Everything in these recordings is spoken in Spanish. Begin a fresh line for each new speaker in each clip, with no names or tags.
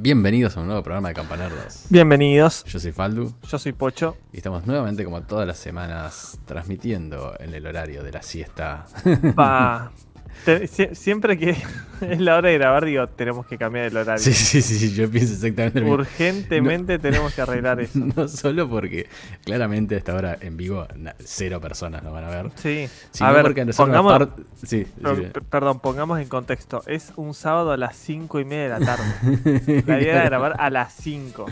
Bienvenidos a un nuevo programa de Campanerdos.
Bienvenidos.
Yo soy Faldu
Yo soy Pocho.
y estamos nuevamente, como todas las semanas, transmitiendo en el horario de la siesta.
Pa. Te- siempre que es la hora de grabar, digo, tenemos que cambiar el horario.
Sí, sí, sí, yo pienso exactamente lo mismo.
Urgentemente tenemos que arreglar eso.
No solo porque claramente a esta hora en vivo na- cero personas nos van a ver.
Sí. A ver, pongamos,
par- Sí, sí.
per- perdón, pongamos en contexto. Es un sábado a las 5 y media de la tarde. La idea era grabar a las 5.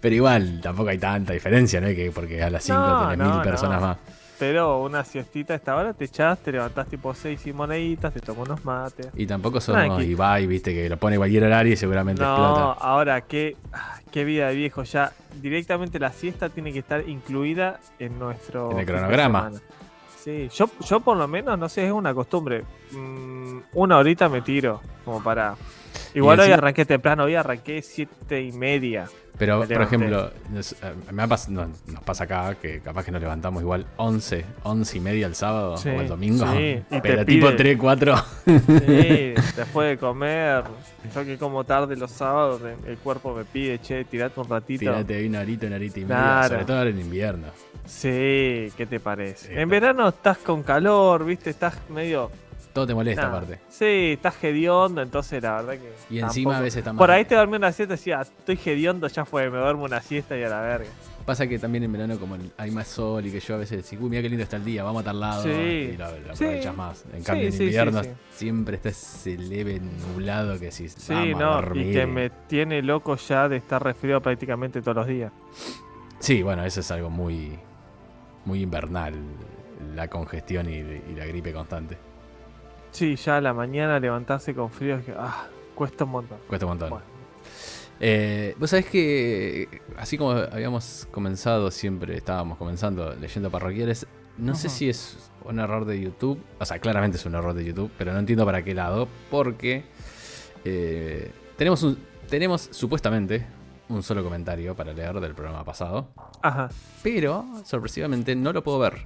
Pero igual, tampoco hay tanta diferencia, ¿no? Que porque a las 5
No,
tenés
no,
mil personas más.
Pero una siestita a esta hora, te echás, te levantás tipo 6 y moneditas, te tomas unos mates.
Y tampoco somos
Tranqui.
Ibai, viste, que lo pone cualquier horario y seguramente
No,
explota.
ahora qué, ah, qué vida de viejo. Ya directamente la siesta tiene que estar incluida en nuestro
En el cronograma.
Sí, yo, yo por lo menos, no sé, es una costumbre. Mm, una horita me tiro, como para. Igual
Y
hoy
encima-
arranqué temprano, hoy arranqué siete y media.
Pero,
Me
por ejemplo, nos, eh, me ha pas- no, nos pasa acá que capaz que nos levantamos igual 11, 11 y media el sábado
Sí,
o el domingo.
sí,
pero
pide-
tipo 3, 4.
Sí, después de comer, yo que como tarde los sábados, el cuerpo me pide, che, tirate un ratito.
Tirate ahí una horita, una horita y media.
Claro.
Sobre todo ahora en invierno.
Sí, ¿qué te parece?
Sí,
en verano estás con calor, viste, estás medio.
Todo te molesta
Nah,
aparte.
Sí, estás hediondo, entonces la verdad que.
Y encima a veces está
Por
mal.
ahí te dormí una siesta y decía, estoy hediondo, ya fue, me duermo una siesta y a la verga.
Pasa que también en verano como hay más sol y que yo a veces decís, uy, mira qué lindo está el día, vamos a tal lado.
Sí.
Y lo, lo
Sí.
aprovechas más. En cambio en
sí,
invierno siempre está ese leve nublado que decís,
Sí,
vamos a
no,
dormir.
y que me tiene loco ya de estar resfriado prácticamente todos los días.
Sí, bueno, eso es algo muy, muy invernal, la congestión y, y la gripe constante.
Sí, ya a la mañana levantarse con frío es que, ah, cuesta un montón.
Cuesta un montón.
Bueno.
Eh, Vos sabés que, así como habíamos comenzado siempre, estábamos comenzando leyendo parroquiales, no sé si es un error de YouTube, o sea, claramente es un error de YouTube, pero no entiendo para qué lado, porque eh, tenemos, un, tenemos supuestamente un solo comentario para leer del programa pasado,
Ajá.
pero sorpresivamente no lo puedo ver.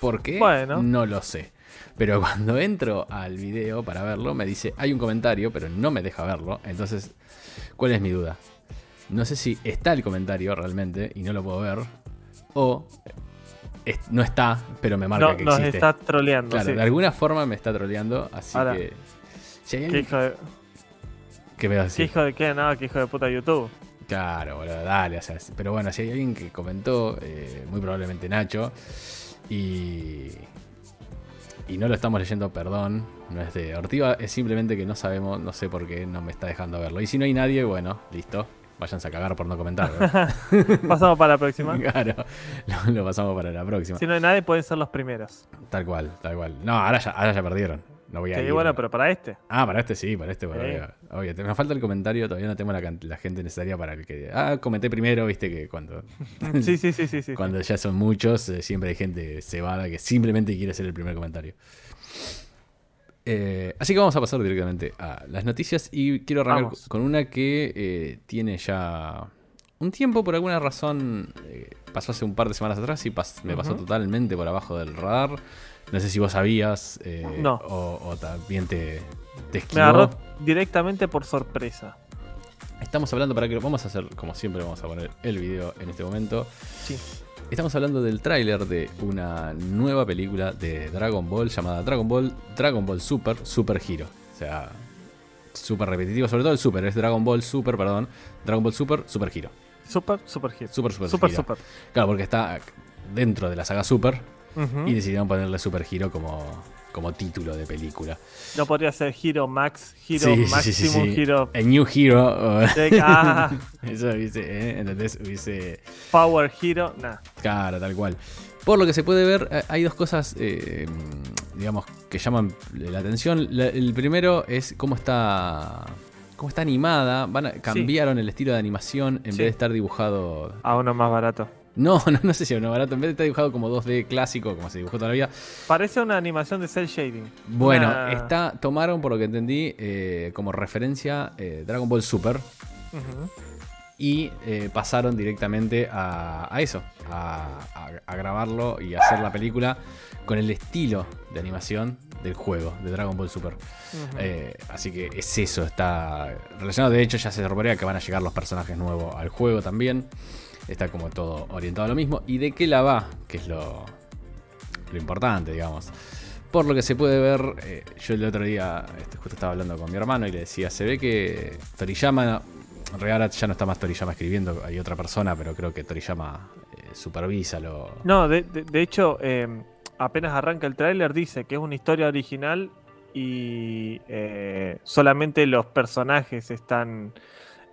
¿Por qué?
Bueno.
No lo sé. Pero cuando entro al video para verlo, me dice, hay un comentario, pero no me deja verlo. Entonces, ¿cuál es mi duda? No sé si está el comentario realmente y no lo puedo ver. O es- no está, pero me marca
No,
que
nos
existe.
está troleando.
claro,
sí.
de alguna forma me está troleando. Así
Ahora,
que... Si
¿Qué hijo de,
que me
qué hijo de qué? No, qué hijo de puta YouTube.
Claro, boludo, dale. O sea, pero bueno, si hay alguien que comentó, eh, muy probablemente Nacho, y, y no lo estamos leyendo, perdón, no es de Ortiva, es simplemente que no sabemos, no sé por qué no me está dejando verlo. Y si no hay nadie, bueno, listo, váyanse a cagar por no comentar.
Pasamos para la próxima.
claro, lo, lo pasamos para la próxima.
Si no hay nadie, pueden ser los primeros.
Tal cual, tal cual. No, ahora ya, ahora ya perdieron. No voy a
Sí,
ir.
bueno, pero para este.
Ah, para este sí, para este, bueno,
Sí.
obvio. Nos falta el comentario, todavía no tengo la, la gente necesaria para el que. Ah, comenté primero, viste que cuando.
Sí, sí, sí, sí. sí.
Cuando ya son muchos, eh, siempre hay gente cebada que simplemente quiere hacer el primer comentario. Eh, así que vamos a pasar directamente a las noticias y quiero arrancar
Vamos.
con una que eh, tiene ya un tiempo, por alguna razón, pasó hace un par de semanas atrás y pas- me pasó totalmente por abajo del radar. No sé si vos sabías eh,
No.
o, o también te, te
Me agarró directamente por sorpresa.
Estamos hablando para que lo vamos a hacer, como siempre, vamos a poner el video en este momento.
Sí.
Estamos hablando del tráiler de una nueva película de Dragon Ball llamada Dragon Ball Dragon Ball Super Super Hero. O sea, súper repetitivo, sobre todo el Super, es Dragon Ball Super, perdón. Dragon Ball Super Super Hero.
Super, super hit.
Super Super
Super,
Hero.
super.
Claro, porque está dentro de la saga Super Y decidieron ponerle Super Hero como, como título de película.
No podría ser Hero Max, Hero
Sí,
Maximum,
sí, sí.
Hero
A New Hero. o-
ah,
Eso hubiese, ¿eh? ¿entendés? Hubiese...
Power Hero. Nah.
Claro, tal cual. Por lo que se puede ver, eh, hay dos cosas, eh, digamos, que llaman la atención. La- el primero es cómo está, cómo está animada. Van a- cambiaron el estilo de animación en
Sí.
vez de estar dibujado.
A uno más barato.
No, no, no sé si es uno barato. En vez de estar dibujado como 2D clásico, como se dibujó toda la vida.
Parece una animación de cel shading.
Bueno,
Una-
está, tomaron, por lo que entendí, eh, como referencia eh, Dragon Ball Super. Y eh, pasaron directamente a, a eso, a, a- a grabarlo y hacer la película con el estilo de animación del juego, de Dragon Ball Super. Así que es eso, está relacionado. De hecho, ya se rumorea que van a llegar los personajes nuevos al juego también. Está como todo orientado a lo mismo. ¿Y de qué la va? Que es lo, lo importante, digamos. Por lo que se puede ver, eh, yo el otro día este, justo estaba hablando con mi hermano y le decía, se ve que Toriyama, en ya no está más Toriyama escribiendo, hay otra persona, pero creo que Toriyama eh, supervisa lo...
No, de, hecho, eh, apenas arranca el tráiler dice que es una historia original y eh, solamente los personajes están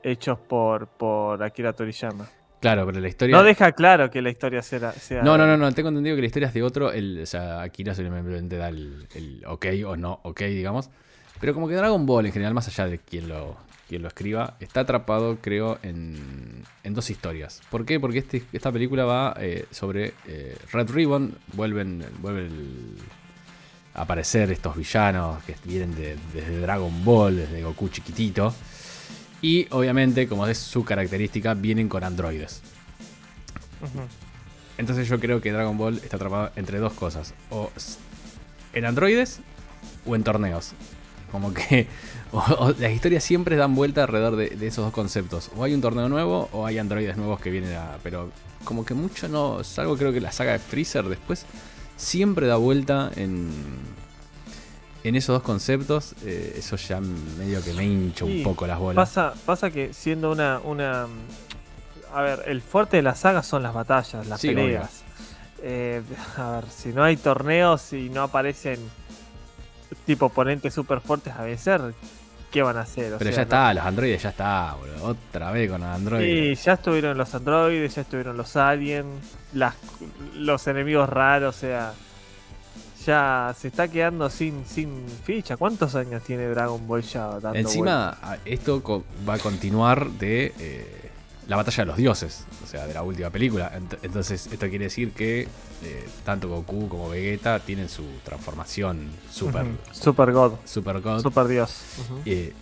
hechos por, por Akira Toriyama.
Claro, pero la historia...
No deja claro que la historia sea... sea
No, no, no, no, tengo entendido que la historia es de otro. El, o sea, Akira simplemente da el, el ok o no ok, digamos. Pero como que Dragon Ball en general, más allá de quien lo, quien lo escriba, está atrapado, creo, en, en dos historias. ¿Por qué? Porque este- esta película va eh, sobre eh, Red Ribbon. Vuelven, vuelven a aparecer estos villanos que vienen de- desde Dragon Ball, desde Goku chiquitito. Y obviamente, como es su característica, vienen con androides. Entonces yo creo que Dragon Ball está atrapado entre dos cosas. O en androides o en torneos. Como que o- o las historias siempre dan vuelta alrededor de, de esos dos conceptos. O hay un torneo nuevo o hay androides nuevos que vienen a... Pero como que mucho no... Salvo creo que la saga de Freezer después siempre da vuelta en... En esos dos conceptos, eh, eso ya medio que me hincha un
Sí,
poco las bolas.
Pasa, pasa que siendo una, una... A ver, el fuerte de la saga son las batallas, las
Sí,
peleas. Eh, a ver, si no hay torneos y no aparecen tipo oponentes super fuertes a vencer, ¿qué van a hacer? O
Pero
sea,
ya
no-
está, los androides ya está, boludo. Otra vez con los androides.
Sí, ya estuvieron los androides, ya estuvieron los aliens, las, los enemigos raros, o sea, ya se está quedando sin, sin ficha. ¿Cuántos años tiene Dragon Ball ya dando?
Encima, esto va a continuar de eh, la batalla de los dioses, o sea, de la última película. Ent- Entonces, esto quiere decir que eh, tanto Goku como Vegeta tienen su transformación super,
Super God,
super God.
Super Dios.
Eh,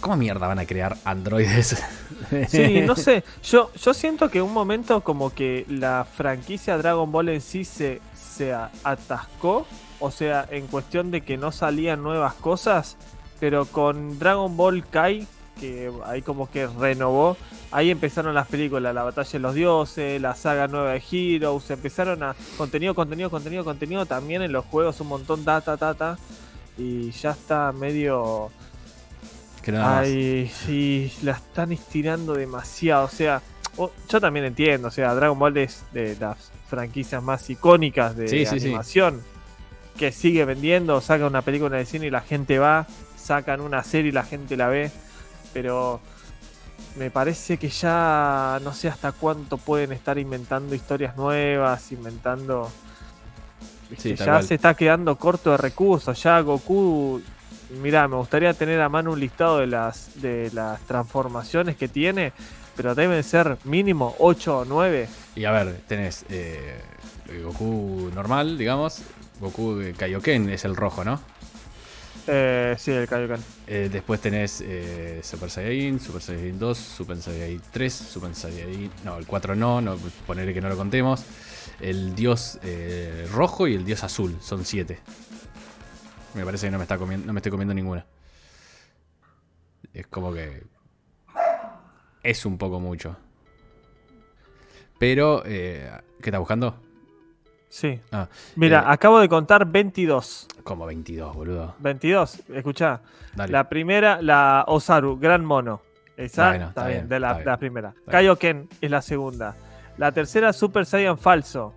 ¿Cómo mierda van a crear androides?
Sí, no sé. Yo, yo siento que un momento como que la franquicia Dragon Ball en sí se, se atascó. O sea, en cuestión de que no salían nuevas cosas. Pero con Dragon Ball Kai, que ahí como que renovó. Ahí empezaron las películas, la batalla de los dioses, la saga nueva de Heroes. Empezaron a contenido, contenido, contenido, contenido. También en los juegos un montón, data, data. Y ya está medio... Ay, sí, la están estirando demasiado. O sea, yo también entiendo. O sea, Dragon Ball es de las franquicias más icónicas de
Sí, sí, sí.
animación. Que sigue vendiendo, saca una película de cine y la gente va. Sacan una serie y la gente la ve. Pero me parece que ya no sé hasta cuánto pueden estar inventando historias nuevas, inventando.
Sí,
ya
cual.
se está quedando corto de recursos. Ya Goku. Mirá, me gustaría tener a mano un listado de las, de las transformaciones que tiene. Pero deben ser mínimo 8 o 9.
Y a ver, tenés eh, Goku normal, digamos. Goku de Kaioken es el rojo, ¿no?
Eh, sí, el Kaioken.
Eh, después tenés eh, Super Saiyajin, Super Saiyajin 2, Super Saiyajin 3, Super Saiyajin. No, el 4 no, no ponerle que no lo contemos. El dios eh, rojo y el dios azul, son 7. Me parece que no me, está comiendo, no me estoy comiendo ninguna. Es como que. Es un poco mucho. Pero, eh, ¿qué está buscando?
Sí.
Ah,
Mira,
eh,
acabo de contar 22.
como 22, boludo.
22, escuchá.
Dale.
La primera, la Osaru, Gran Mono. Esa está,
está
bien,
bien,
de la,
está bien.
la primera. Kaioken es la segunda. La tercera, Super Saiyan falso.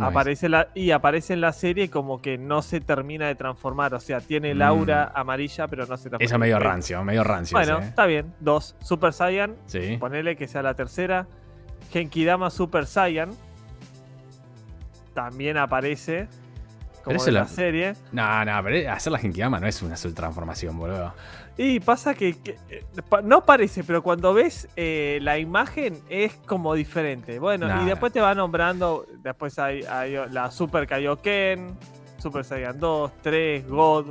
Aparece la, y aparece en la serie como que no se termina de transformar. O sea, tiene el
Mm.
aura amarilla, pero no se transforma.
Eso medio rancio, medio rancio.
Bueno,
ese, ¿eh?
está bien. Dos, Super Saiyan.
Sí.
Ponele que sea la tercera. Genkidama Super Saiyan. También aparece. Como
eso
en la
la-
serie.
No, no, pero hacer la Genkidama no es una transformación, boludo.
Y pasa que, que, eh, no parece, pero cuando ves eh, la imagen es como diferente. Bueno,
Nah.
y después te va nombrando, después hay, hay la Super Kaioken, Super Saiyan 2, 3, God.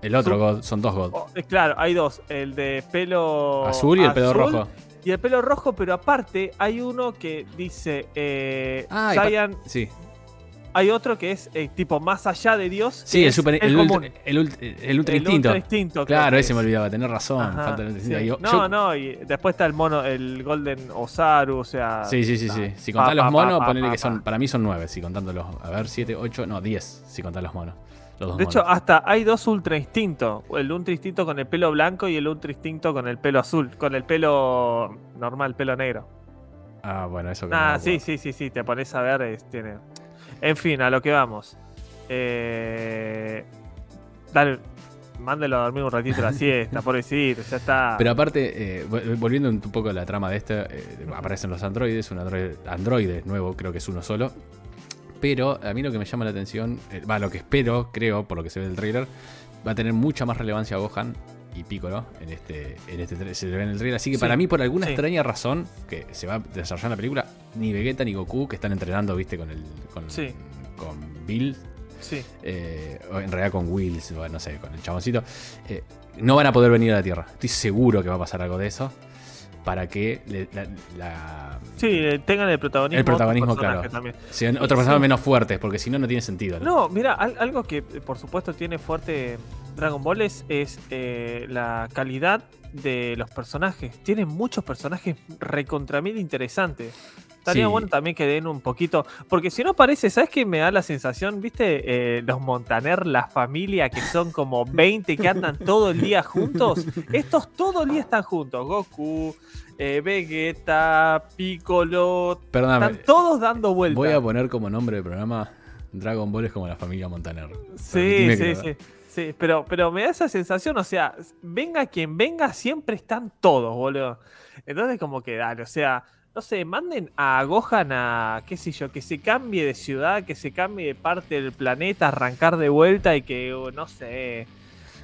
El otro God, son dos God.
Oh, eh, claro, hay dos, el de pelo
Azul y el pelo rojo.
Y el pelo rojo, pero aparte hay uno que dice eh,
Ah,
Saiyan-
Sí,
hay otro que es eh, tipo más allá de Dios.
sí, el, super, el, ultra, el, ultra, el ultra
El
instinto.
ultra instinto, creo
Claro, ese me
es.
olvidaba, tenés razón.
Ajá,
falta el
sí.
Yo-
no,
yo-
no, y después está el mono, el Golden Osaru, o sea.
Sí, sí, sí, sí. Si
Pa,
contás los monos,
pa,
ponele que son.
pa.
Para mí son nueve, si contando los. A ver, siete, ocho, no, diez, si contás los monos. Los dos
De hecho, hasta hay dos ultra instintos. El ultra instinto con el pelo blanco y el ultra instinto con el pelo azul. Con el pelo normal, pelo negro.
Ah, bueno, eso que no me
Ah,
acuerdo.
sí, sí, sí, sí. Te pones a ver, es- tiene. En fin, a lo que vamos. Eh... Dale, mándelo a dormir un ratito la siesta, pobrecito, ya está.
Pero aparte, eh, vol- volviendo un poco a la trama de esta, eh, aparecen los androides, un androide, androide nuevo, creo que es uno solo. Pero a mí lo que me llama la atención, va, lo que espero, creo, por lo que se ve del trailer, va a tener mucha más relevancia Gohan y Piccolo en este, en este se le ve en el trailer. Así que
Sí,
para mí, por alguna
sí.
extraña razón, que se va a desarrollar en la película, ni Vegeta ni Goku, que están entrenando, viste, con el. con,
Sí.
con Bill,
Sí.
eh, o en realidad con Wills, o no sé, con el chaboncito, eh, no van a poder venir a la Tierra. Estoy seguro que va a pasar algo de eso para que le- la, la-
Sí, eh, tengan el protagonismo.
El protagonismo, claro. Sean otros personajes
sí.
menos fuertes, porque si no, no tiene sentido. ¿no?
No, mira, al- algo que por supuesto tiene fuerte Dragon Ball es, es, eh, la calidad de los personajes. Tienen muchos personajes recontra mil interesantes. Estaría
Sí.
bueno también que den un poquito. Porque si no parece, ¿sabes qué me da la sensación? ¿Viste? Eh, los Montaner, la familia, que son como 20 que andan todo el día juntos. Estos todo el día están juntos. Goku, eh, Vegeta, Piccolo.
Perdóname,
Están todos dando vueltas.
voy a poner como nombre del programa Dragon Ball es como la familia Montaner.
Sí, sí,
que
sí. Sí, pero, pero me da esa sensación, o sea, venga quien venga, siempre están todos, boludo. Entonces, como que dale, o sea, no sé, manden a Gohan a, qué sé yo, que se cambie de ciudad, que se cambie de parte del planeta, arrancar de vuelta y que, uh, no sé,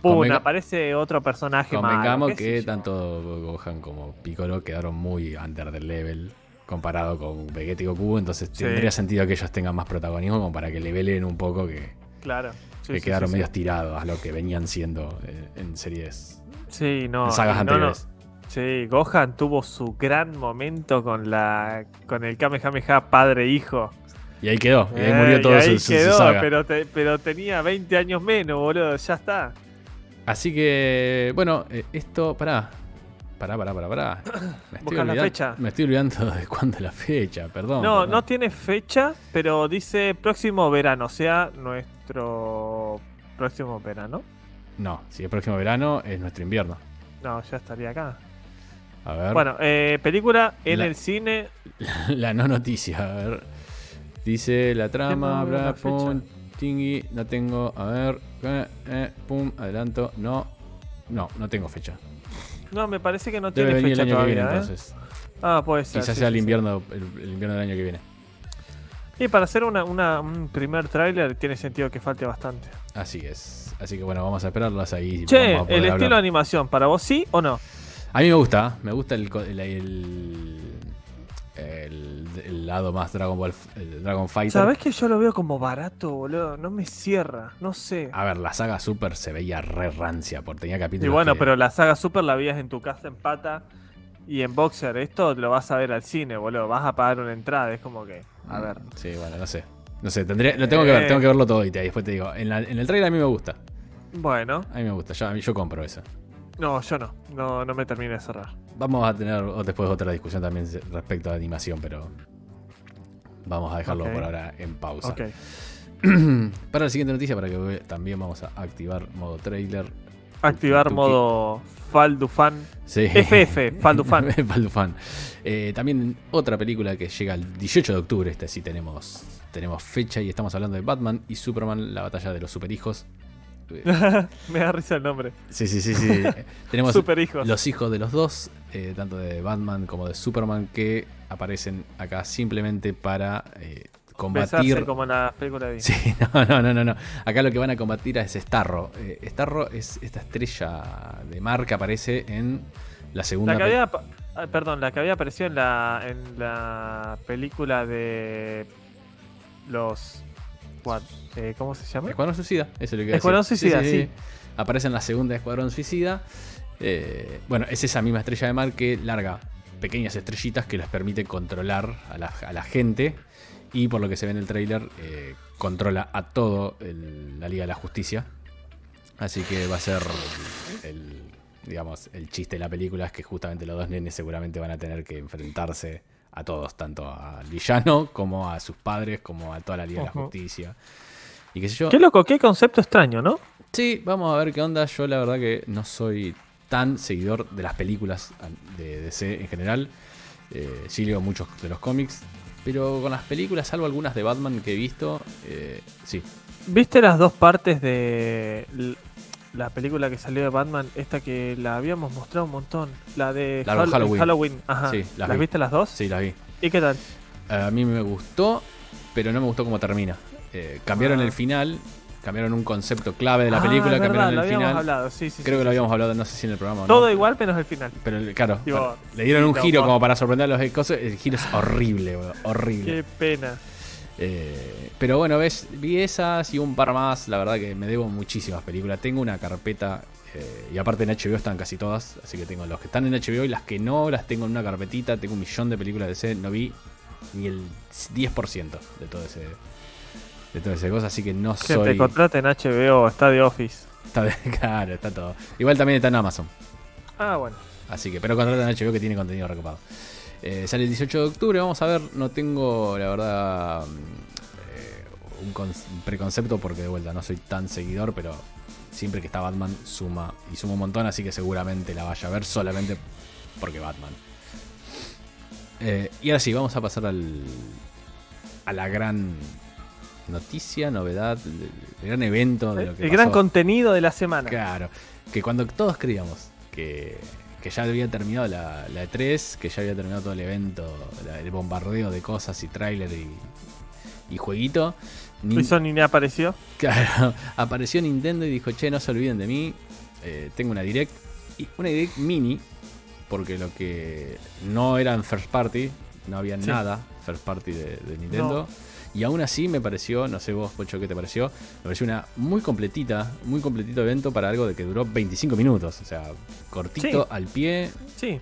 pum,
Convenga-
aparece otro personaje más.
Convengamos que tanto Gohan como Piccolo quedaron muy under the level comparado con Vegeta y Goku, entonces
Sí.
tendría sentido que ellos tengan más protagonismo como para que levelen un poco que,
Claro. sí,
que
sí,
quedaron medio tirados a lo que venían siendo eh, en series,
Sí, no.
en sagas
no, no. Sí, Gohan tuvo su gran momento con la con el Kamehameha padre-hijo.
Y ahí quedó, y ahí
Eh,
murió
y
todo
ahí
su,
quedó,
saga.
Pero, te- pero tenía 20 años menos, boludo. Ya está.
Así que, bueno, eh, esto, pará. Pará, pará, pará, pará. Me estoy,
la fecha.
me estoy olvidando de cuándo es la fecha, perdón.
No,
perdón.
no tiene fecha, pero dice próximo verano, o sea, nuestro próximo verano.
No, si es próximo verano, es nuestro invierno.
No, ya estaría acá.
A ver.
Bueno, eh, película en
La-
el cine.
la no noticia, a ver. Dice la trama, bla, pum, tingui, no tengo, a ver, eh, eh, pum, adelanto, no, no, no tengo fecha.
No, me parece que no
Debe
tiene fecha
año
todavía.
que viene,
¿eh?
entonces.
Ah, puede ser.
Quizás
sí,
sea
sí,
el
sí.
invierno, el, el invierno del año que viene.
Y para hacer una, una- un primer tráiler tiene sentido que falte bastante.
Así es. Así que bueno, vamos a esperarlas ahí.
Che, el
hablar.
estilo de animación, ¿para vos sí o no?
A mí me gusta, me gusta el, el, el, el- el lado más Dragon Ball, el Dragon Fighter.
¿Sabés que yo lo veo como barato, boludo? No me cierra, no sé.
A ver, la saga Super se veía re rancia, porque tenía
Y
capítulos.
bueno,
que-
pero la saga Super la vías en tu casa en pata y en Boxer. Esto lo vas a ver al cine, boludo. Vas a pagar una entrada. Es como que, a ver.
Sí, bueno, no sé. No sé, tendré, lo tengo que ver,
Eh.
tengo que verlo todo y te- después te digo. En, la- en el trailer a mí me gusta.
Bueno,
A mí me gusta, yo, a mí, yo compro eso.
No, yo no. No, no me termine de cerrar.
Vamos a tener después otra discusión también respecto a animación, pero vamos a dejarlo por ahora en pausa.
Ok.
Para la siguiente noticia, para que ve- también vamos a activar modo trailer.
Activar
Tuki.
modo Faldufan.
Sí.
FF, Faldufan.
Faldufan. Eh, también otra película que llega el 18 de octubre. Este sí tenemos, tenemos fecha y estamos hablando de Batman y Superman, la batalla de los superhijos.
Me da risa el nombre.
Sí, sí, sí, sí. Tenemos
Super hijos.
los hijos de los dos, eh, tanto de Batman como de Superman, que aparecen acá simplemente para eh,
Besarse
combatir.
como en la película de.
Sí, no, no, no, no, no. Acá lo que van a combatir es Starro. Eh, Starro es esta estrella de mar que aparece en la segunda.
La que había, ah, perdón, la que había aparecido en la, en la película de los, eh, ¿cómo se llama?
Escuadrón Suicida, eso es lo que
Escuadrón. Suicida, sí.
Aparece en la segunda Escuadrón Suicida. Eh, bueno, es esa misma estrella de mar que larga pequeñas estrellitas que les permite controlar a la, a la gente. Y por lo que se ve en el trailer, eh, controla a todo el- la Liga de la Justicia. Así que va a ser el, digamos, el chiste de la película es que justamente los dos nenes seguramente van a tener que enfrentarse a todos, tanto al villano como a sus padres, como a toda la Liga de la. Justicia. Y qué sé yo.
Qué loco, qué concepto extraño, ¿no?
Sí, vamos a ver qué onda. Yo la verdad que no soy tan seguidor de las películas de DC en general. Eh, sí leo muchos de los cómics. Pero con las películas, salvo algunas de Batman que he visto, eh, sí.
¿Viste las dos partes de la película que salió de Batman? Esta que la habíamos mostrado un montón. La de
La de
Hall-
Halloween.
Ajá.
Sí, las
¿Las
vi.
viste las dos?
Sí, las vi.
¿Y qué tal?
A mí me gustó, pero no me gustó cómo termina. Eh, cambiaron
Ah.
el final, cambiaron un concepto clave de la
Ah,
película,
es verdad,
cambiaron el final.
hablado, sí, sí.
Creo
sí,
que lo habíamos hablado, no sé si en el programa no.
Todo igual menos el final.
Pero claro,
Digo,
le dieron un giro
por-
como para sorprender a los cosas. El giro es horrible, horrible.
Qué pena.
Eh, pero bueno, ves, vi esas y un par más. La verdad que me debo muchísimas películas. Tengo una carpeta. eh, y aparte en HBO están casi todas. Así que tengo los que están en HBO y las que no las tengo en una carpetita. Tengo un millón de películas de DC. No vi ni el 10% de todo ese. De toda esa cosa. Así que no
Que te
soy.
contraten HBO, está de Office.
Está bien, claro, está todo. Igual también está en Amazon.
Ah, bueno.
Así que, pero contratan a HBO que tiene contenido recopado. Eh, sale el 18 de octubre, vamos a ver. No tengo, la verdad, mm, eh, un, con- un preconcepto porque de vuelta no soy tan seguidor, pero siempre que está Batman suma y suma un montón, así que seguramente la vaya a ver solamente porque Batman. Eh, y ahora sí, vamos a pasar al, a la gran noticia, novedad, el, gran evento de lo que
El gran
pasó.
contenido de la semana.
Claro, que cuando todos creíamos que, que ya había terminado la, la E3, que ya había terminado todo el evento, la- el bombardeo de cosas y tráiler y, y jueguito, Nin-
Y Sony ni apareció.
claro, apareció Nintendo y dijo, che, no se olviden de mí, eh, tengo una Direct, y una Direct mini, porque lo que no eran first party, no había
Sí.
nada first party de, de Nintendo. Y aún así me pareció, no sé vos, Pocho, qué te pareció, me pareció una muy completita, muy completito evento para algo de que duró 25 minutos. O sea, cortito,
Sí.
al pie.
Sí.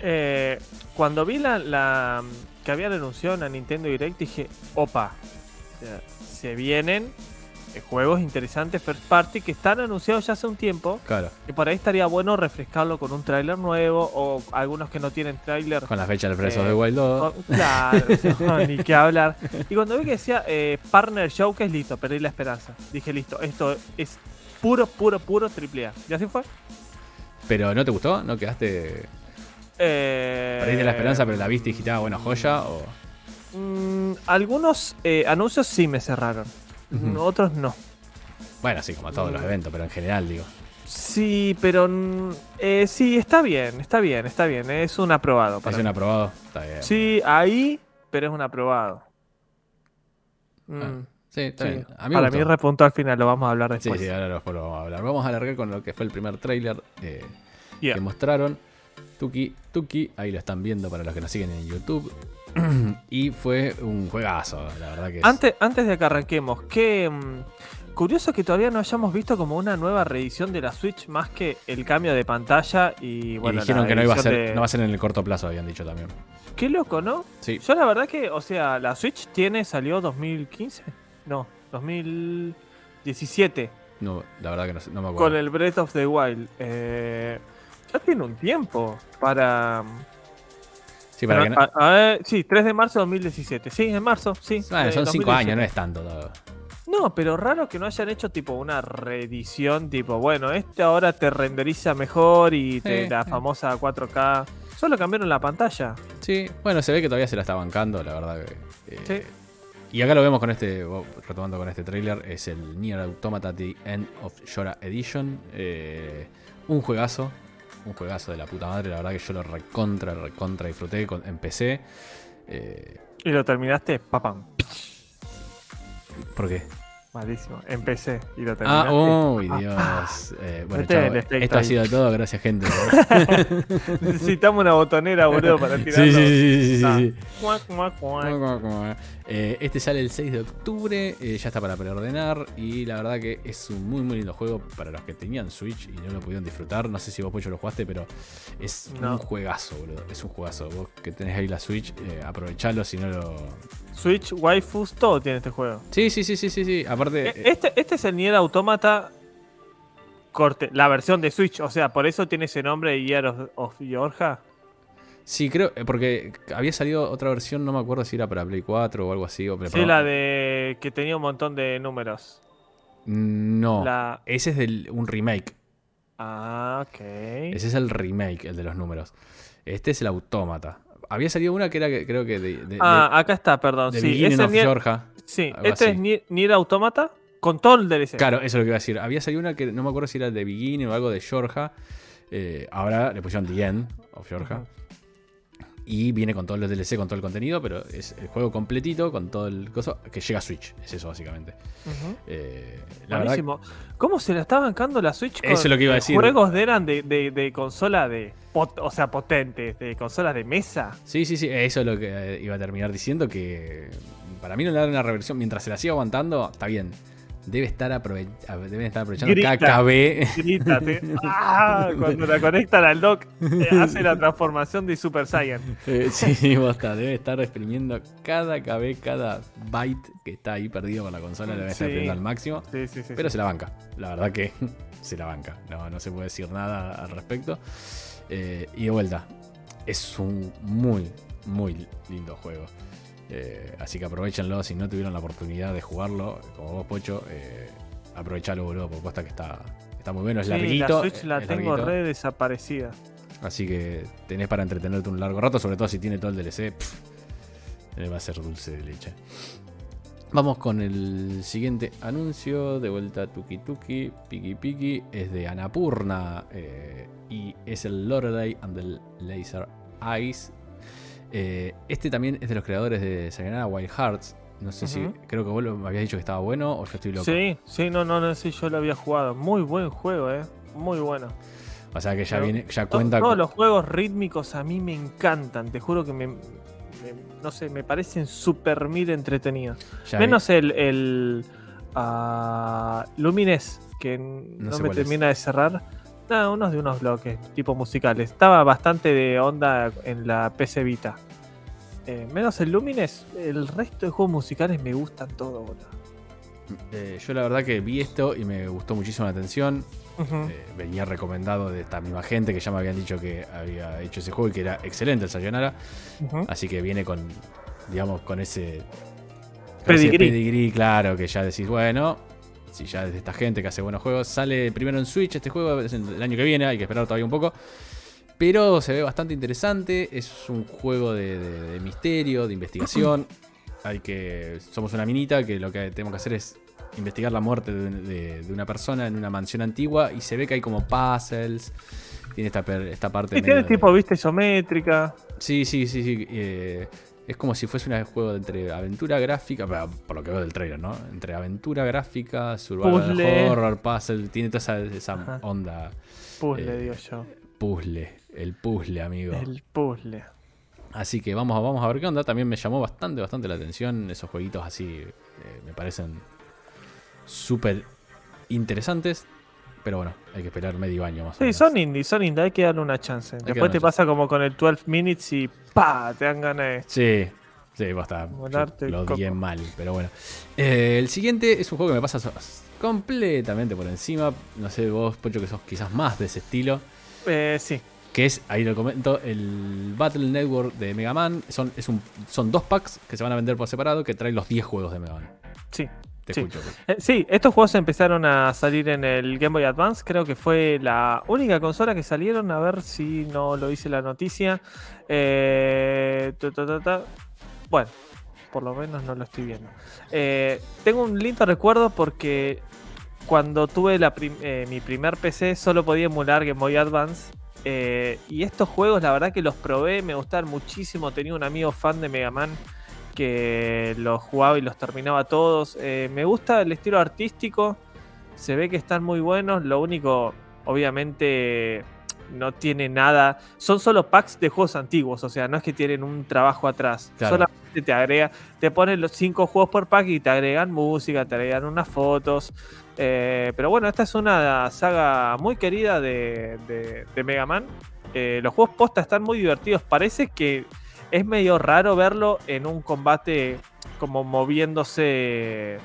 Eh, cuando vi la, la que habían anunciado la Nintendo Direct dije, opa, se vienen juegos interesantes first party que están anunciados ya hace un tiempo
Claro,
y por ahí estaría bueno refrescarlo con un tráiler nuevo o algunos que no tienen tráiler.
con la fecha del Breath of
Eh,
Wild 2.
con- Claro, no, ni que hablar. Y cuando vi que decía eh, Partner Showcase, listo, perdí la esperanza. Dije, listo, esto es puro, puro, puro triple A. ¿Y así fue?
Pero ¿no te gustó? ¿No quedaste...
Eh,
Perdiste la esperanza, pero la viste y dijiste, ah, bueno, joya? O...
Mm, algunos eh, anuncios sí me cerraron.
Ujú.
Otros no.
Bueno, sí, como todos los
Mm.
eventos, pero en general, digo.
Sí, pero mm, eh, sí, está bien, está bien, está bien. Es un aprobado. Para
¿Es
mí.
un aprobado? Está bien.
Sí, ahí, pero es un aprobado. Mm,
Ah, sí, está
sí.
bien. A mí me
Para
gustó.
mí repuntó al final, lo vamos a hablar
Sí,
después.
sí, ahora después lo vamos a hablar. Vamos a alargar con lo que fue el primer tráiler eh,
Yeah.
que mostraron. Tuki, Tuki, ahí lo están viendo para los que nos siguen en YouTube. y fue un juegazo, la verdad que es.
Antes, antes de que arranquemos, que curioso que todavía no hayamos visto como una nueva reedición de la Switch más que el cambio de pantalla y
y
bueno.
dijeron que no iba a ser,
de-
no va a ser en el corto plazo, habían dicho también.
Qué loco, ¿no?
Sí,
Yo la verdad que, o sea, la Switch tiene, salió 2015, no, 2017
no, la verdad que no, no me acuerdo.
con el Breath of the Wild. Eh, ya tiene un tiempo para...
sí, para que no-
a- a ver, sí, 3 de marzo de 2017. Sí, en marzo, sí.
Bueno, son 5
2017.
años, no es tanto todo.
No, pero raro que no hayan hecho tipo una reedición, tipo, bueno, este ahora te renderiza mejor y te, la famosa 4K. Solo cambiaron la pantalla.
Sí, bueno, se ve que todavía se la está bancando, la verdad que. eh,
Sí.
Y acá lo vemos con este, retomando con este trailer, es el Nier Automata The End of Yora Edition. Eh, un juegazo, un juegazo de la puta madre, la verdad que yo lo recontra, recontra disfruté, con, empecé. Eh,
Y lo terminaste, papam.
¿Por qué?
Malísimo. Empecé y lo
Ah,
terminaste.
uy,
Ah,
Dios. Eh, bueno,
Mete
chavo, esto ha sido todo. Gracias, gente.
Necesitamos una botonera, boludo, para tirarlo.
sí, sí, sí, sí,
Ah.
sí. Eh, este sale el 6 de octubre, eh, ya está para preordenar y la verdad que es un muy muy lindo juego para los que tenían Switch y no lo pudieron disfrutar. No sé si vos Pocho lo jugaste, pero es
No.
un juegazo, boludo. Es un juegazo. Vos que tenés ahí la Switch, aprovechalo si no lo...
Switch, waifus, todo tiene este juego.
Sí, sí, sí, sí, sí, sí. Aparte...
Eh,
eh,
Este, este es el Nier Automata corte, la versión de Switch, o sea, por eso tiene ese nombre de Year of, of Georgia.
Sí, creo, eh, porque había salido otra versión, no me acuerdo si era para Play 4 o algo así. O,
Sí,
perdón.
la de que tenía un montón de números.
No,
La...
ese es del, un remake.
Ah, ok.
Ese es el remake, el de los números. Este es el autómata. Había salido una que era, que- creo que de, de-
Ah, acá está, perdón.
de,
Sí, ese
of
Nier-
Georgia.
sí, este
así.
es Nier, Automata con todo el DLC.
Claro, eso es lo que iba a decir. Había salido una que no me acuerdo si era de Beginning o algo de Georgia. Eh, ahora le pusieron The End of Georgia. Y viene con todos los DLC, con todo el contenido, pero es el juego completito con todo el coso que llega a Switch. Es eso, básicamente.
Ujú.
Eh, la verdad,
Buenísimo. ¿Cómo se la está bancando la Switch con
Eso es lo que iba a decir.
juegos de eran de, de, de consola de o sea, potentes, de consolas de mesa?
Sí, sí, sí, eso es lo que eh, iba a terminar diciendo, que para mí no le dan una reversión, mientras se la siga aguantando, está bien. Debe estar, deben estar aprovechando
Grita.
KKB.
Grítate. ¡Ah! Cuando la conectan al dock, hace la transformación de Super Saiyan.
Eh, sí, bosta, debe estar exprimiendo cada KB, cada byte que está ahí perdido con la consola, lo debe estar
Sí.
exprimiendo al máximo.
Sí, sí, sí.
Pero se la banca, la verdad que se la banca. No, no se puede decir nada al respecto. Eh, y de vuelta, es un muy, muy lindo juego. Eh, así que aprovechenlo. Si no tuvieron la oportunidad de jugarlo, como vos, Pocho, eh, aprovechalo, boludo, porque posta que está, está muy bueno. Es
Sí,
larguito.
la Switch la tengo
larguito.
re desaparecida.
Así que tenés para entretenerte un largo rato, sobre todo si tiene todo el DLC. pff, eh, va a ser dulce de leche. Vamos con el siguiente anuncio. De vuelta Tuki Tuki, Piki Piki. Es de Anapurna. eh, y es el Lorelei and the Laser Eyes. Eh, este también es de los creadores de Sayonara Wild Hearts. No sé si. Creo que vos lo- me habías dicho que estaba bueno o yo estoy loco.
Sí, sí, no, no, no, sí, yo lo había jugado. Muy buen juego, eh. Muy bueno.
O sea que ya
Pero
viene, ya cuenta
Todos
con.
los juegos rítmicos a mí me encantan. Te juro que me. me- no sé, me parecen super mil entretenidos.
ya
Menos el. el ah, Lumines, que
No
me
cuál es.
termina de cerrar. No, unos de unos bloques, tipo musicales. Estaba bastante de onda en la PC Vita. Eh, menos el Lumines, el resto de juegos musicales me gustan todo, boludo.
Eh, yo la verdad que vi esto y me gustó muchísimo la atención. Eh, venía recomendado de esta misma gente que ya me habían dicho que había hecho ese juego y que era excelente el Sayonara. Así que viene con, digamos, con ese con ese
Pedigrí.
pedigrí, claro, que ya decís, bueno, si ya es de esta gente que hace buenos juegos, sale primero en Switch este juego, es el año que viene, hay que esperar todavía un poco. Pero se ve bastante interesante, es un juego de, de- de misterio, de investigación. Hay que. Somos una minita que lo que tenemos que hacer es investigar la muerte de, una persona en una mansión antigua. Y se ve que hay como puzzles. Tiene esta, esta parte.
Sí, tiene
medio de-
tipo vista isométrica.
Sí, sí, sí, sí. eh, es como si fuese un juego entre aventura gráfica, por lo que veo del trailer, ¿no? Entre aventura gráfica, survival
Puzzle.
horror, puzzle, tiene toda esa, esa onda
Puzzle,
Eh,
digo yo.
puzzle, el puzzle, amigo.
El puzzle.
Así que vamos, a- vamos a ver qué onda. También me llamó bastante, bastante la atención esos jueguitos así, eh, me parecen súper interesantes. Pero bueno, hay que esperar medio año más o
Sí,
menos.
son indies, son indies, hay que darle una chance. Después te pasa como con el 12 Minutes y ¡pa! Te dan ganas de...
Sí, sí, basta. Lo
coco.
mal, pero bueno. Eh, el siguiente es un juego que me pasa completamente por encima. No sé, vos, Pocho, que sos quizás más de ese estilo.
Eh, sí.
Que es, ahí lo comento, el Battle Network de Mega Man. Son, es un, son dos packs que se van a vender por separado que traen los 10 juegos de Mega Man.
Sí.
Te
Sí.
escucho.
Eh, sí, estos juegos empezaron a salir en el Game Boy Advance. Creo que fue la única consola que salieron. A ver si no lo hice la noticia. Eh, ta, ta, ta, ta. Bueno, por lo menos no lo estoy viendo. Eh, tengo un lindo recuerdo porque cuando tuve la prim- mi primer PC solo podía emular Game Boy Advance. y estos juegos, la verdad que los probé, me gustaron muchísimo. Tenía un amigo fan de Mega Man que los jugaba y los terminaba todos. Eh, me gusta el estilo artístico, se ve que están muy buenos, lo único, obviamente, no tiene nada. Son solo packs de juegos antiguos, o sea, no es que tienen un trabajo atrás. Solamente te agrega, te ponen los cinco juegos por pack y te agregan música, te agregan unas fotos. Eh, pero bueno, esta es una saga muy querida de, de, Mega Man. Eh, los juegos posta están muy divertidos. Parece que es medio raro verlo en un combate como moviéndose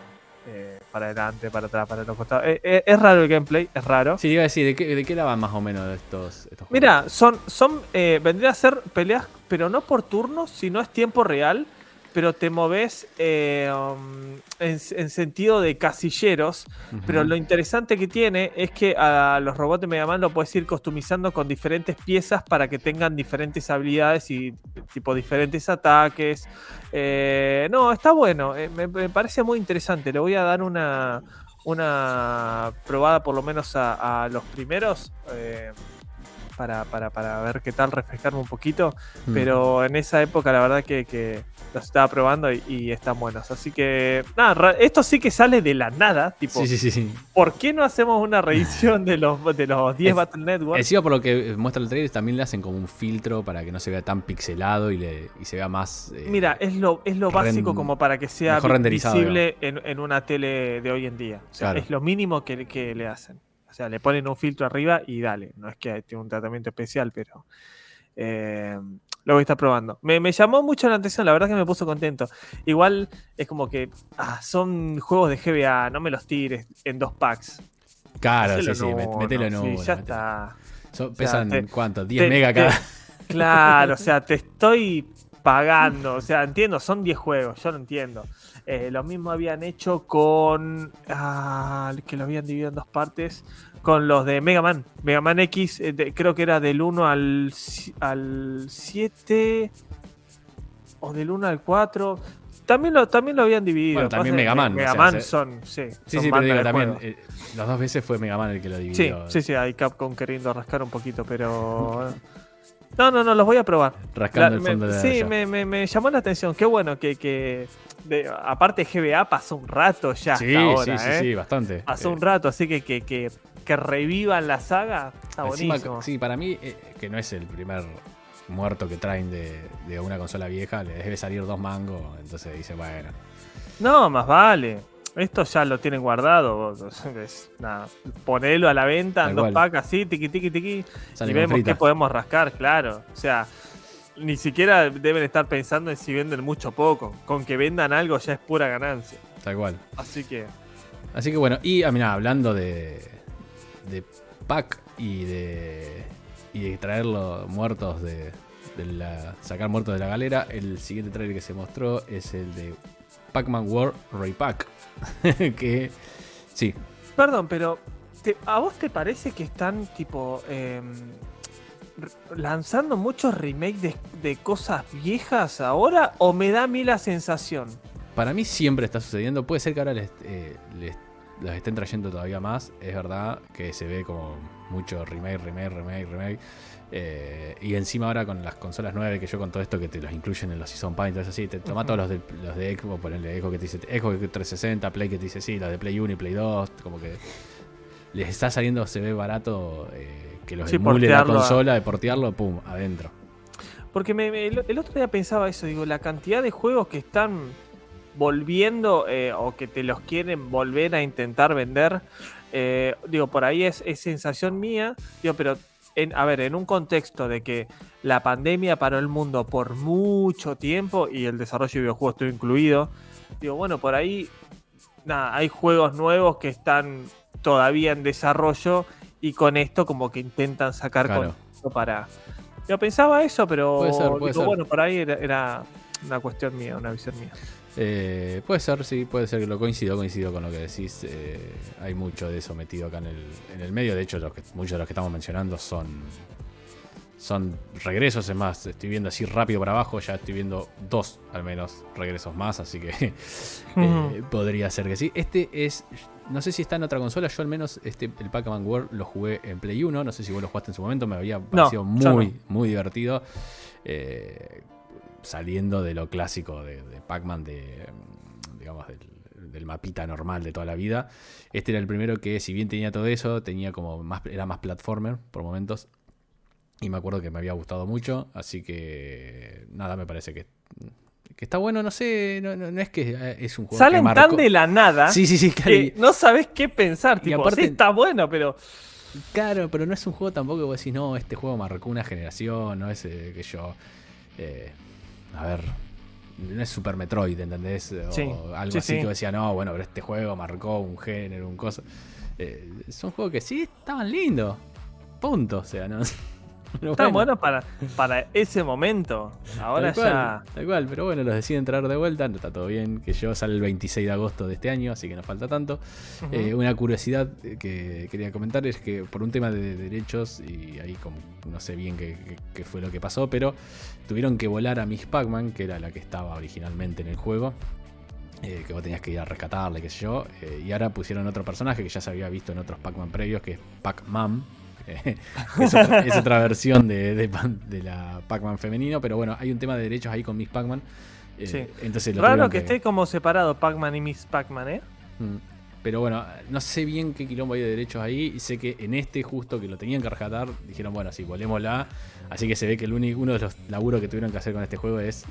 eh, para adelante, para atrás, para los costados. es raro el gameplay, es raro.
Sí, iba a decir, ¿de qué, de qué la van más o menos estos, estos
Mira, son, son vendría a ser peleas, pero no por turnos, sino es tiempo real pero te moves eh, um, en, sentido de casilleros. Pero lo interesante que tiene es que a los robots de Mega Man lo puedes ir customizando con diferentes piezas para que tengan diferentes habilidades y tipo diferentes ataques. Eh, no, está bueno, eh, me, parece muy interesante. Le voy a dar una, una probada por lo menos a, los primeros. Para, para, ver qué tal, refrescarme un poquito. Mm. Pero en esa época, la verdad que los estaba probando y, están buenos. Así que, nada, esto sí que sale de la nada. Tipo, sí, sí, sí. ¿por qué no hacemos una reedición de los, de los 10 Battle Network?
Encima, por lo que muestra el trailer, también le hacen como un filtro para que no se vea tan pixelado y, le, y se vea más.
Eh, Mira, es lo, es lo básico como para que sea visible en, en, una tele de hoy en día. Es lo mínimo que, que le hacen. O sea, le ponen un filtro arriba y dale. No es que tenga un tratamiento especial, pero. Eh, lo voy a estar probando. Me, llamó mucho la atención, la verdad que me puso contento. Igual es como que ah, son juegos de GBA, no me los tires en dos packs.
Claro, sí, sí, metelo en uno. Sí, ya está. pesan, ¿cuánto? 10 mega cada.
claro, o sea, te estoy pagando. O sea, entiendo, son 10 juegos, yo lo entiendo. Eh, lo mismo habían hecho con. Ah, que lo habían dividido en dos partes con los de Mega Man. Mega Man X, eh, creo que era del 1 al, al 7 o del 1 al 4. También lo, también lo habían dividido.
Bueno, también Mega Man.
Mega Man son, sí.
Sí, sí, pero digo, también, eh, las dos veces fue Mega Man el que lo dividió.
Sí, sí, sí, hay Capcom queriendo rascar un poquito, pero... No, no, no, los voy a probar.
Rascando el fondo de
Sí, me, me, me, llamó la atención. Qué bueno que, que de, aparte GBA pasó un rato ya
sí,
ahora,
sí, sí,
¿eh?
sí, bastante.
Pasó un rato, así que, que, que que revivan la saga, está buenísimo.
Sí, para mí, eh, que no es el primer muerto que traen de, una consola vieja, le debe salir dos mangos, entonces dice, bueno.
No, más vale. Esto ya lo tienen guardado. nada, ponelo a la venta en dos packs así, tiqui, tiqui, tiqui. y vemos qué podemos rascar, claro. O sea, ni siquiera deben estar pensando en si venden mucho o poco. Con que vendan algo ya es pura ganancia.
Tal cual.
Así que.
Así que bueno, y ah, hablando de, de pack y de, y de traerlo muertos de, la, sacar muertos de la galera, el siguiente trailer que se mostró es el de Pac-Man World Repack. que sí.
Perdón, pero ¿a vos te parece que están tipo em, lanzando muchos remakes de, cosas viejas ahora o me da a mí la sensación?
Para mí siempre está sucediendo. Puede ser que ahora les, eh, les los estén trayendo todavía más. Es verdad que se ve como mucho remake, remake, remake, remake. Eh, y encima ahora con las consolas nuevas que yo con todo esto que te los incluyen en los Season Pass, entonces así, te toma todos los de, los de Xbox, ponerle Echo que te dice Echo 360, Play que te dice sí, los de Play 1 y Play 2, como que les está saliendo, se ve barato eh, que los emule la consola, de portearlo, pum, adentro.
Porque el otro día pensaba eso, digo, la cantidad de juegos que están volviendo eh, o que te los quieren volver a intentar vender. Eh, digo, por ahí es, sensación mía. Digo, pero en, a ver, en un contexto de que la pandemia paró el mundo por mucho tiempo y el desarrollo de videojuegos estuvo incluido. Digo, bueno, por ahí nada, hay juegos nuevos que están todavía en desarrollo y con esto como que intentan sacar claro. para... Yo pensaba eso, pero bueno, por ahí era una cuestión mía, una visión mía.
Eh, puede ser, sí, puede ser que lo coincido, coincido con lo que decís. Eh, hay mucho de eso metido acá en el, en el medio. De hecho, los que, muchos de los que estamos mencionando son, son regresos. Es más, estoy viendo así rápido para abajo. Ya estoy viendo dos al menos regresos más. Así que eh, podría ser que sí. Este es. No sé si está en otra consola. Yo al menos este, el Pac-Man World lo jugué en Play 1. No sé si vos lo jugaste en su momento. Me había parecido muy, muy divertido saliendo de lo clásico de, Pac-Man, de, digamos, del, del, mapita normal de toda la vida. Este era el primero que, si bien tenía todo eso, tenía como más, era más platformer por momentos. Y me acuerdo que me había gustado mucho, así que nada, me parece que que está bueno, no sé, no, no, es que eh, es un juego
Salen tan de la nada
sí, sí, sí,
que no sabes qué pensar. Tipo, aparte, está bueno, pero.
Claro, pero no es un juego tampoco que vos decís, no, este juego marcó una generación, no es eh, que yo. Eh, a ver, no es Super Metroid, ¿entendés? O algo así que decía, no, bueno, pero este juego marcó un género, un cosa. son juegos que sí estaban lindos. Punto. O sea, no.
Está bueno, para, para ese momento. Ahora ya.
Tal cual, pero bueno, los deciden traer de vuelta. No está todo bien. Que yo sale el 26 de agosto de este año, así que no falta tanto. Eh, una curiosidad que quería comentar es que por un tema de derechos, y ahí como no sé bien qué, fue lo que pasó, pero tuvieron que volar a Miss Pac-Man, que era la que estaba originalmente en el juego. Eh, que vos tenías que ir a rescatarle, qué sé yo. Eh, y ahora pusieron otro personaje que ya se había visto en otros Pac-Man previos, que es Pac-Man es, otra, versión de, la Pac-Man femenino, pero bueno, hay un tema de derechos ahí con Miss Pac-Man.
Eh, entonces Raro que, esté como separado Pac-Man y Miss Pac-Man, ¿eh? Mm.
Pero bueno, no sé bien qué quilombo hay de derechos ahí. Y sé que en este, justo que lo tenían que rescatar, dijeron, bueno, sí, volémosla. Así que se ve que el único, uno de los laburos que tuvieron que hacer con este juego es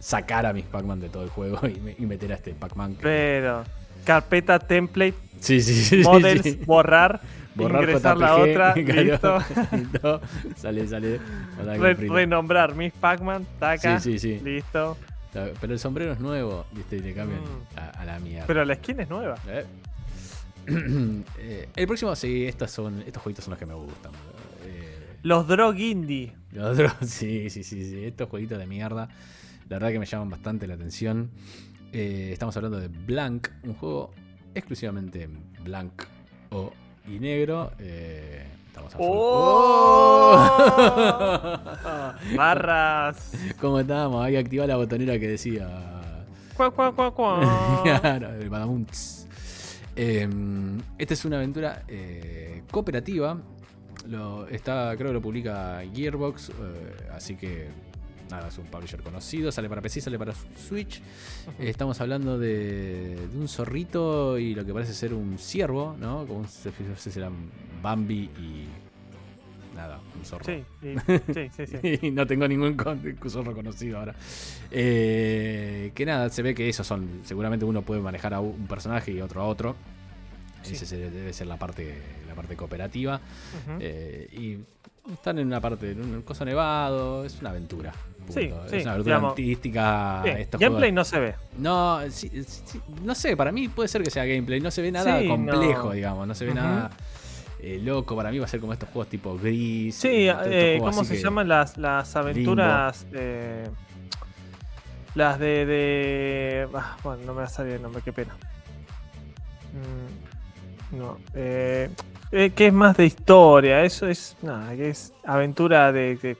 sacar a Miss Pac-Man de todo el juego y, meter a este Pac-Man.
Pero, carpeta, template,
sí, sí, sí,
models, borrar. Borrar ingresar la otra, listo.
sale, sale.
renombrar Miss Pac-Man, taca. Sí, sí, sí. Listo.
Pero el sombrero es nuevo, ¿viste? Y le cambian mm. a, la mierda.
Pero la skin es nueva.
Eh. Eh, el próximo, sí, estos, son, estos jueguitos son los que me gustan.
Eh, los Drog Indie.
Los Drog, sí, sí, sí, sí. Estos jueguitos de mierda. La verdad que me llaman bastante la atención. estamos hablando de Blank, un juego exclusivamente Blank o y negro. Eh, estamos a ¡Oh!
Barras.
¿Cómo estábamos? Hay que activar la botonera que decía.
Cuá, cuá, cuá,
claro, el em, esta es una aventura eh, cooperativa. Lo, está, creo que lo publica Gearbox, eh, así que nada, es un publisher conocido, sale para PC, sale para Switch. Eh, estamos hablando de, un zorrito y lo que parece ser un ciervo, ¿no? Como un, si será Bambi y nada, un zorro.
Sí, sí, sí. sí,
y no tengo ningún zorro conocido ahora. Eh, que nada, se ve que esos son, seguramente uno puede manejar a un personaje y otro a otro. Ese debe ser la parte, la parte cooperativa. Eh, y están en una parte, en un coso nevado, es una aventura.
Sí,
es una aventura artística.
gameplay no se ve.
No, no sé, para mí puede ser que sea gameplay. No se ve nada complejo, digamos. No se ve nada eh, loco. Para mí va a ser como estos juegos tipo gris.
Sí, eh, ¿cómo se llaman las, las aventuras? Eh, las de. de ah, bueno, no me va a salir el nombre, qué pena. Mm, no. Eh, que es más de historia. Eso es. Nada, que es aventura de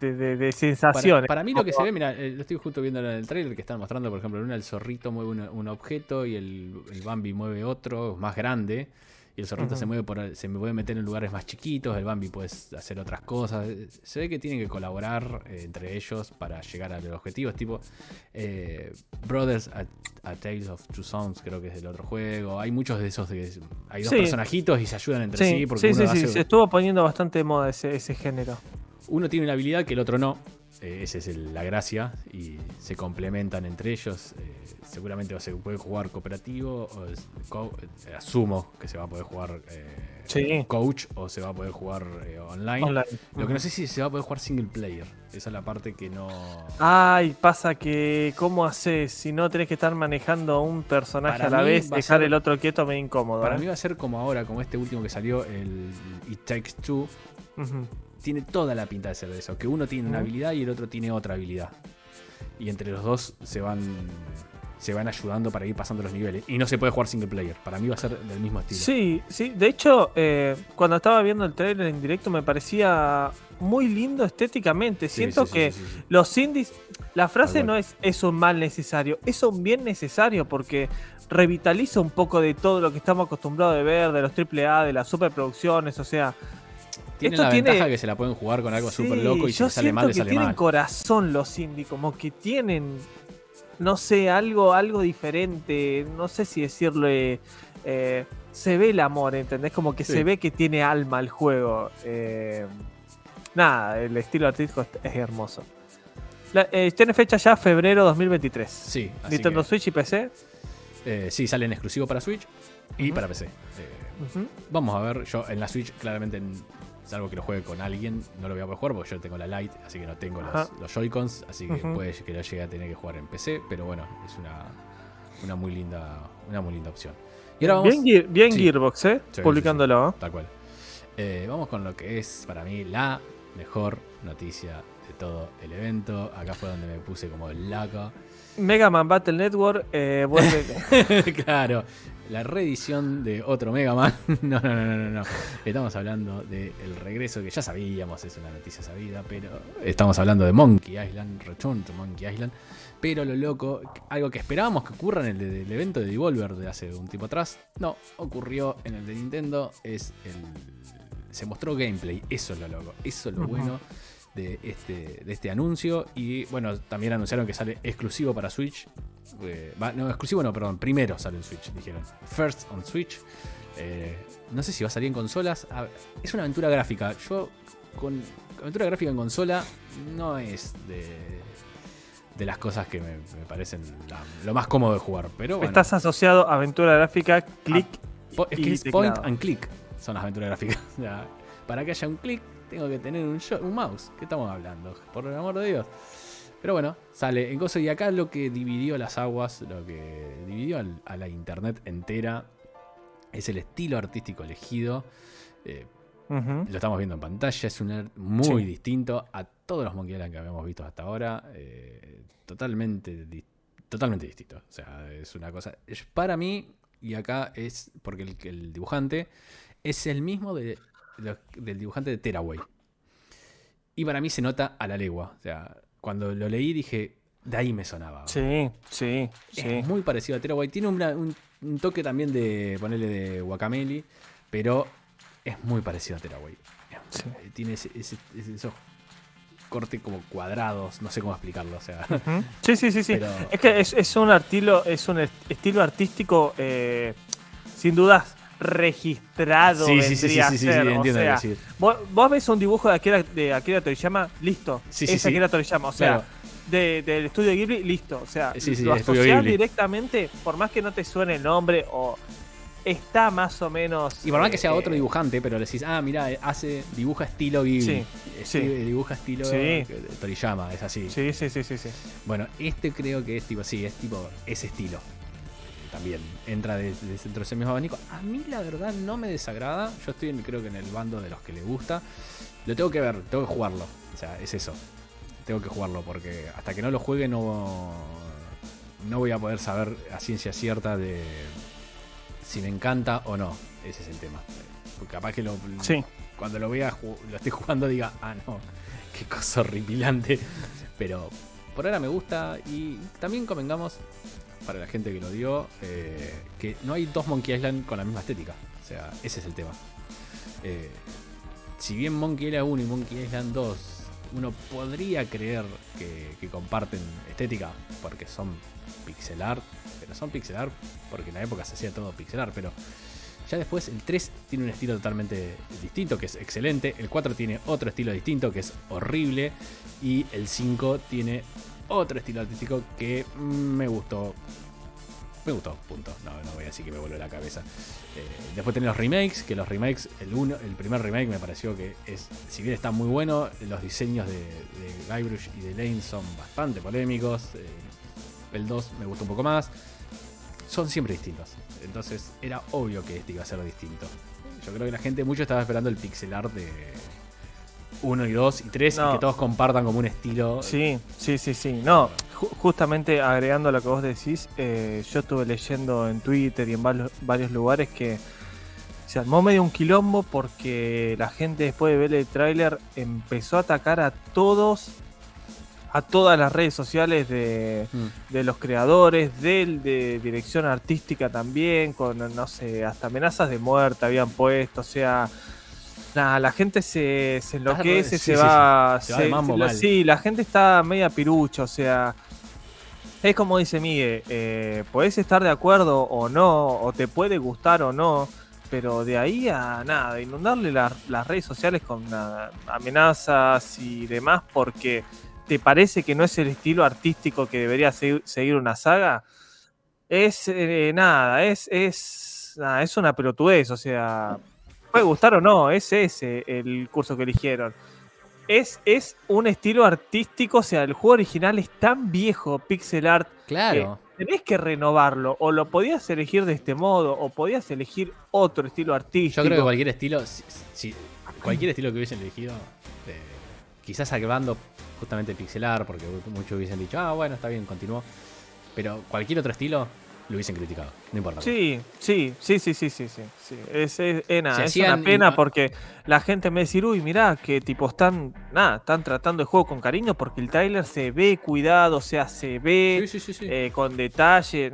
de, sensaciones.
Para, mí lo que se ve, mira, eh, lo estoy justo viendo en el trailer que están mostrando, por ejemplo, en una el zorrito mueve un, objeto y el, Bambi mueve otro más grande. Y el zorrito se mueve por se me puede meter en lugares más chiquitos, el Bambi puede hacer otras cosas. Se ve que tienen que colaborar eh, entre ellos para llegar a los objetivos. Tipo eh, Brothers a, Tales of Two Sons, creo que es del otro juego. Hay muchos de esos. hay dos personajitos y se ayudan entre sí.
Porque sí, sí, sí. Se estuvo poniendo bastante de moda ese, ese género
uno tiene una habilidad que el otro no. Eh, esa es la gracia y se complementan entre ellos. Eh, seguramente se puede jugar cooperativo. Eh, asumo que se va a poder jugar coach o se va a poder jugar online. Lo que no sé si se va a poder jugar single player. Esa es la parte que no.
Ay, pasa que. ¿Cómo haces? Si no tenés que estar manejando un personaje a la vez, dejar el otro quieto me incómodo.
Para mí va a ser como ahora, como este último que salió, el It Takes Two tiene toda la pinta de ser de eso. Que uno tiene una habilidad y el otro tiene otra habilidad. Y entre los dos se van se van ayudando para ir pasando los niveles. Y no se puede jugar single player. Para mí va a ser del mismo estilo.
Sí, sí. De hecho, eh, cuando estaba viendo el trailer en directo me parecía muy lindo estéticamente. Siento que los indies... La frase no es es un mal necesario, es un bien necesario porque revitaliza un poco de todo lo que estamos acostumbrados de ver, de los AAA, de las superproducciones, o sea
tiene
Esto
la
tiene-
ventaja que se la pueden jugar con algo
Sí,
súper loco y si sale mal, le
que
sale
tienen
mal.
corazón los indie, como que tienen, no sé, algo, algo diferente, no sé si decirle, eh, se ve el amor, ¿entendés? Como que
Sí.
se ve que tiene alma el juego. eh, nada, el estilo artístico es, hermoso. La- eh, tiene fecha ya febrero 2023.
Sí, así
Nintendo
que,
Switch y PC.
eh, sí, salen exclusivo para Switch y para PC. Eh. Vamos a ver, yo en la Switch claramente, en- salvo que lo juegue con alguien, no lo voy a poder jugar porque yo tengo la Lite, así que no tengo los, los Joy-Cons, así que
Ujú.
puede que lo llegue a tener que jugar en PC, pero bueno, es una, una muy linda una muy linda opción. Y ahora vamos,
Bien, Gear- bien
Sí.
Gearbox, ¿eh?
Sí,
Publicándolo. ¿eh?
tal cual. Eh, vamos con lo que es para mí la mejor noticia de todo el evento. Acá fue donde me puse como loco.
Mega Man Battle Network eh, vuelve.
claro, la reedición de otro Mega Man. no, no, no, no, no. Estamos hablando del regreso que ya sabíamos, es una noticia sabida, pero estamos hablando de Monkey Island, Return to Monkey Island. Pero lo loco, algo que esperábamos que ocurra en el, de- evento de Devolver de hace un tiempo atrás, no, ocurrió en el de Nintendo, es el... Se mostró gameplay, eso es lo loco, eso es lo bueno de este, de este anuncio. Y bueno, también anunciaron que sale exclusivo para Switch. Eh, va- no, exclusivo no, perdón, primero sale en Switch, dijeron. First on Switch. Eh, no sé si va a salir en consolas. A ver, es una aventura gráfica. Yo con aventura gráfica en consola no es de, de las cosas que me, me parecen la- lo más cómodo de jugar. Pero bueno,
Estás asociado a aventura gráfica, click.
po- es que
y
es point and click son las aventuras gráficas. Para que haya un click tengo que tener un, yo- un mouse. ¿Qué estamos hablando? Por el amor de Dios. Pero bueno, sale en cosa y acá lo que dividió las aguas, lo que dividió al- a la internet entera es el estilo artístico elegido. Eh, lo estamos viendo en pantalla, es un art muy
Sí.
distinto a todos los Monkey Island que habíamos visto hasta ahora. eh, totalmente, di- totalmente distinto. O sea, es una cosa. para mí, y acá es porque el, el dibujante es el mismo de, del dibujante de Teraway. Y para mí se nota a la legua. O sea, cuando lo leí dije, de ahí me sonaba.
Sí, sí, sí.
Es muy parecido a Teraway. Tiene una- un, un toque también de ponerle de Guacameli, pero es muy parecido a Teraway.
Sí.
Eh, Tiene ese- ese- ese- esos cortes como cuadrados, no sé cómo explicarlo. O sea.
Sí, sí, sí, sí.
Pero-
Es que es, es un estilo, es un est- estilo artístico eh, sin dudas registrado.
sí, sí, sí, sí, sí, sí, entiendo
sea,
decís.
Vos, vos ves un dibujo de Akira, de Akira Toriyama, listo.
Sí, sí,
es
sí.
Akira Toriyama, o sea,
Claro.
de- del estudio Ghibli, listo. O sea, lo asociás directamente, por más que no te suene el nombre o está más o menos.
Y por más que sea
eh,
otro dibujante, pero le decís, ah, mira, hace, dibuja estilo Ghibli.
Sí.
Dibuja estilo
Sí.
Toriyama, es así.
Sí, sí, sí, sí, sí.
Bueno, este creo que es tipo, sí, es tipo ese estilo. También entra de- de- dentro de ese mismo abanico. A mí la verdad no me desagrada. Yo estoy en- creo que en el bando de los que le gusta. Lo tengo que ver, tengo que jugarlo. O sea, es eso. Tengo que jugarlo porque hasta que no lo juegue no, no voy a poder saber a ciencia cierta de si me encanta o no. Ese es el tema. Porque capaz que lo,
Sí.
cuando lo vea, lo esté jugando, diga, ah, no, qué cosa horripilante. Pero por ahora me gusta y también convengamos, para la gente que lo dio, eh, que no hay dos Monkey Island con la misma estética. O sea, ese es el tema. Eh, si bien Monkey Island 1 y Monkey Island 2, uno podría creer que, que comparten estética porque son pixel art, pero son pixel art porque en la época se hacía todo pixel art, pero ya después el 3 tiene un estilo totalmente distinto, que es excelente. El 4 tiene otro estilo distinto, que es horrible. Y el 5 tiene otro estilo artístico que me gustó. Me gustó, punto. No, no voy a decir que me vuelve la cabeza. Eh, después tenés los remakes, que los remakes, el, uno, el primer remake me pareció que es, si bien está muy bueno, los diseños de, de Guybrush y de Lane son bastante polémicos. Eh, el 2 me gustó un poco más. Son siempre distintos. Entonces era obvio que este iba a ser distinto. Yo creo que la gente mucho estaba esperando el pixel art de 1 y 2 y 3 y que todos compartan como un estilo.
Sí, sí, sí, sí. No, justamente agregando lo que vos decís, eh, yo estuve leyendo en Twitter y en varios, lugares que se armó medio un quilombo porque la gente después de ver el tráiler empezó a atacar a todos, a todas las redes sociales de,
Mm.
de los creadores, del de dirección artística también, con, no sé, hasta amenazas de muerte habían puesto, o sea, Nah, la gente se, se enloquece,
sí,
se,
sí,
va.
sí. Se va mambo
la- sí, la gente está media pirucha, o sea. Es como dice Miguel, eh, podés estar de acuerdo o no, o te puede gustar o no, pero de ahí a nada, inundarle la- las redes sociales con ah, amenazas y demás porque te parece que no es el estilo artístico que debería se- seguir una saga, es eh, nada, es, es, nada, es una pelotudez, o sea, puede gustar o no, es ese el curso que eligieron. Es, es un estilo artístico, o sea, el juego original es tan viejo, pixel art,
Claro.
que tenés que renovarlo. O lo podías elegir de este modo, o podías elegir otro estilo artístico.
Yo creo que cualquier estilo, si, si- cualquier estilo que hubiesen elegido, eh, quizás salvando justamente pixelar, porque muchos hubiesen dicho, ah, bueno, está bien, continuó. Pero cualquier otro estilo lo hubiesen criticado, no importa.
Sí, sí, sí, sí, sí, sí, sí. sí. Es, es- es nada,
Se
es
hacían
una pena porque la gente me dice, uy, mirá, que tipo están, nada, están tratando el juego con cariño porque el trailer se ve cuidado, o sea, se ve
Sí, sí, sí, sí.
eh, con detalle,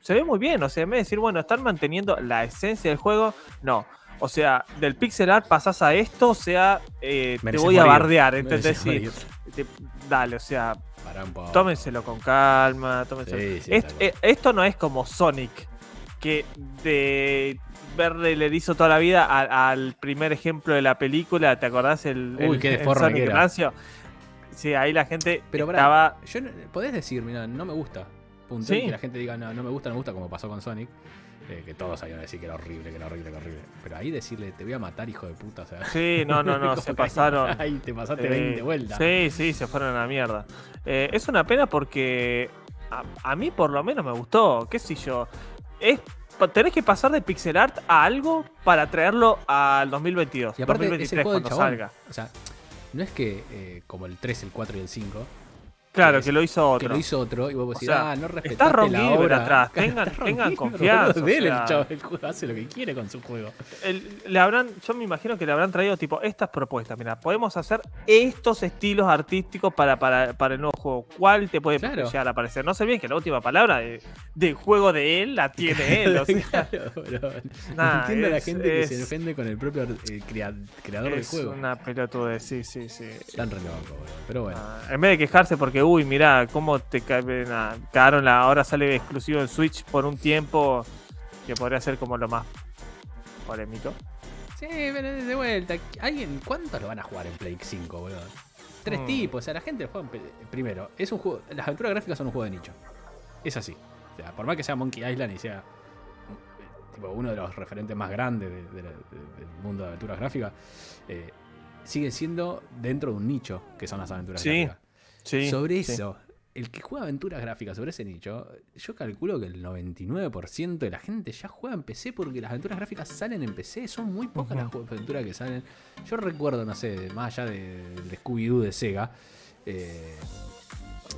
se ve muy bien, o sea, en vez de decir, bueno, están manteniendo la esencia del juego, no. O sea, del pixel art pasás a esto, o sea, eh, te voy a bardear, ¿entendés? Te- dale, o sea, tómenselo con calma, tómenselo.
Sí, sí,
Est-
tal cual.
eh, esto no es como Sonic, que de verle el erizo toda la vida a- al primer ejemplo de la película, ¿te acordás? El,
Uy,
el-
qué
el Sonic
que era.
Rancio? Sí, ahí la gente
Pero
estaba...
yo no- podés decir, mira, no me gusta. Punto.
Sí.
Que la gente diga, no, no me gusta, no me gusta, como pasó con Sonic. Eh, que todos sabían decir que era horrible, que era horrible, que era horrible. Pero ahí decirle, te voy a matar, hijo de puta. O sea,
Sí, no, no, no, se pasaron.
Ahí te pasaste
Eh,
20 vueltas.
Sí, sí, se fueron a la mierda. Eh, es una pena porque a, a mí por lo menos me gustó, qué sé yo. Es, tenés que pasar de pixel art a algo para traerlo al 2022.
Y aparte, es
2023
el juego del
cuando salga.
O sea, no es que eh, como el 3, el 4 y el 5,
Claro,
que
que lo hizo
que
otro.
lo hizo otro, y vos
O
decís,
sea,
ah, no respetaste
está Ron
la obra.
atrás, tengan- confianza,
boludo, de él,
o
el chavo, el juego hace lo que quiere con su juego.
El- le habrán, yo me imagino que le habrán traído tipo estas propuestas. Mira, podemos hacer estos estilos artísticos para, para, para el nuevo juego. ¿Cuál te puede
Claro.
llegar a parecer? No sé bien que la última palabra de- del juego de él la tiene él. o sea,
Claro, pero
Nah,
entiendo a la
es-
gente que
es-
se ofende con el propio eh, crea- creador del
es
juego.
una pelotude, sí, sí, sí.
Están re locos, boludo. Pero bueno.
Ah, en vez de quejarse porque, uy, mirá, cómo te cagaron la. Ahora sale exclusivo en Switch por un tiempo que podría ser como lo más polémico.
Sí, pero de vuelta. ¿Alguien, ¿Cuántos lo van a jugar en Play 5, boludo? Tres
Mm.
tipos. O sea, la gente lo juega en Primero, es un juego. Las aventuras gráficas son un juego de nicho. Es así. O sea, por más que sea Monkey Island y sea eh, tipo, uno de los referentes más grandes de- de la- de- del mundo de aventuras gráficas, eh, siguen siendo dentro de un nicho que son las aventuras
Sí,
gráficas.
Sí.
sobre
sí.
eso, el que juega aventuras gráficas sobre ese nicho, yo calculo que el 99% de la gente ya juega en PC porque las aventuras gráficas salen en PC. Son muy pocas las aventuras que salen. Yo recuerdo, no sé, más allá de, de Scooby-Doo de Sega. eh,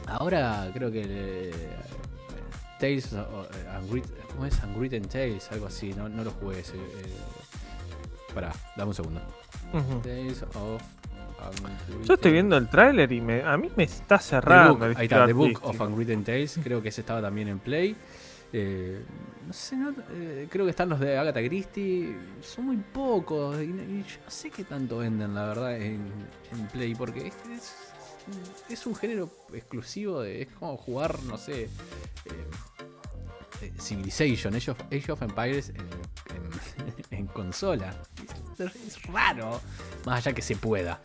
ahora creo que. eh, Tales of, eh, Ungrit- ¿Cómo es? Unwritten Tales, algo así. No, no lo jugué ese. Eh, pará, dame un segundo. Tales of.
Yo estoy viendo el tráiler y me, a mí me está
The
cerrando.
Book,
el
ahí está, The Book of Unwritten Tales. Creo que ese estaba también en Play. Eh, no sé, no- eh, creo que están los de Agatha Christie. Son muy pocos. Y, y yo no sé qué tanto venden, la verdad, en, en Play. Porque es, es, es un género exclusivo. De, es como jugar, no sé. eh, eh, Civilization, Age of, Age of Empires en, en- en consola. Es, es raro. Más allá que se pueda.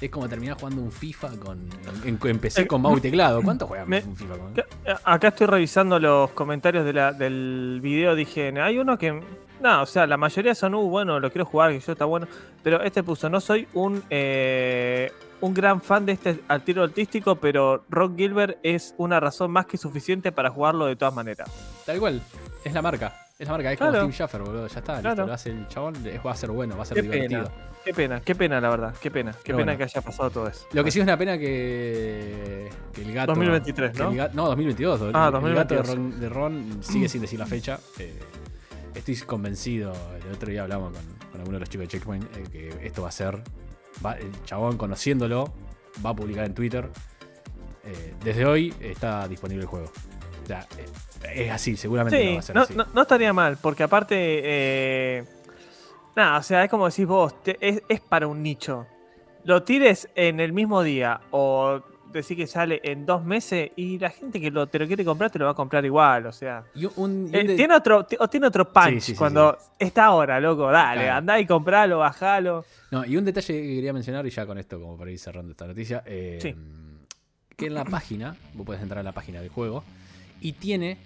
Es como terminar jugando un FIFA con. PC
Eh,
con mouse y teclado. ¿Cuánto juegan
me-
un FIFA con.?
Acá estoy revisando los comentarios de la- del video. Dije, hay uno que. No, o sea, la mayoría son, uh, bueno, lo quiero jugar, que yo está bueno. Pero este puso, no soy un. eh, un gran fan de este al tiro artístico, pero Rock Gilbert es una razón más que suficiente para jugarlo de todas maneras.
Tal cual. Es la marca. Es la marca. Es
Claro.
como Tim Schaffer, boludo. Ya está. Listo.
Claro.
Lo hace el chabón. Va a ser bueno. Va a ser
Qué
divertido.
pena. Qué pena, qué pena, la verdad. Qué pena. Qué
Pero
pena
bueno.
que haya pasado todo eso.
Lo que sí es una pena que, que el gato.
2023,
que
¿no?
el ga- no, 2022. el-
Ah,
El gato de
2022.
Ron, de Ron sigue sin decir la fecha. Eh, estoy convencido. El otro día hablamos con, con alguno de los chicos de Checkpoint eh, que esto va a ser. va- el chabón conociéndolo va a publicar en Twitter. Eh, desde hoy está disponible el juego. O sea, es así, seguramente lo va a ser
no,
así.
no- no estaría mal, porque aparte. eh, No, o sea, es como decís vos, te- es, es para un nicho. Lo tires en el mismo día o decir que sale en dos meses y la gente que lo, te lo quiere comprar te lo va a comprar igual, o sea.
Y un- un- y un
Eh,
de-
tiene otro, tiene otro punch
Sí, sí, sí,
cuando está ahora, loco, dale,
Claro.
andá y compralo, bajalo.
No, y un detalle que quería mencionar, y ya con esto, como para ir cerrando esta noticia, eh,
Sí.
que en la página, vos podés entrar a la página del juego, y tiene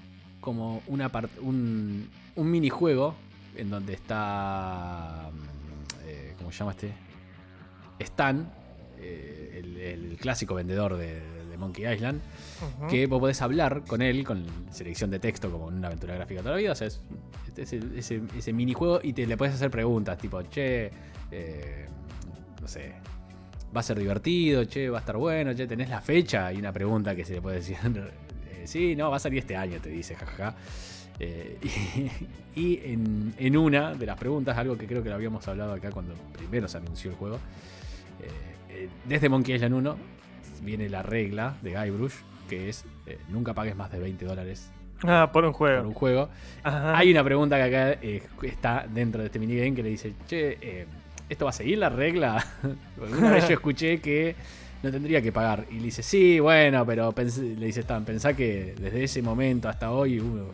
como una un, un minijuego en donde está. mm, eh, ¿Cómo se llama este? Stan, eh, el, el clásico vendedor de, de Monkey Island, que vos podés hablar con él con selección de texto como en una aventura gráfica toda la vida. O sea, es ese, ese, ese minijuego y te le puedes hacer preguntas tipo, che, eh, no sé, va a ser divertido, che, va a estar bueno, che, tenés la fecha. Hay una pregunta que se le puede decir, sí, no, va a salir este año, te dice, jajaja. Eh, y y en, en una de las preguntas, algo que creo que lo habíamos hablado acá cuando primero se anunció el juego, eh, eh, desde Monkey Island 1 viene la regla de Guybrush, que es eh, nunca pagues más de 20 dólares
Ah, por un
por
juego.
un juego.
Ajá.
Hay una pregunta que acá está dentro de este minigame que le dice, che, ¿esto va a seguir la regla? Porque Una vez yo escuché que no tendría que pagar. Y le dice, sí, bueno, pero le dice Stan, pensá que desde ese momento hasta hoy uno-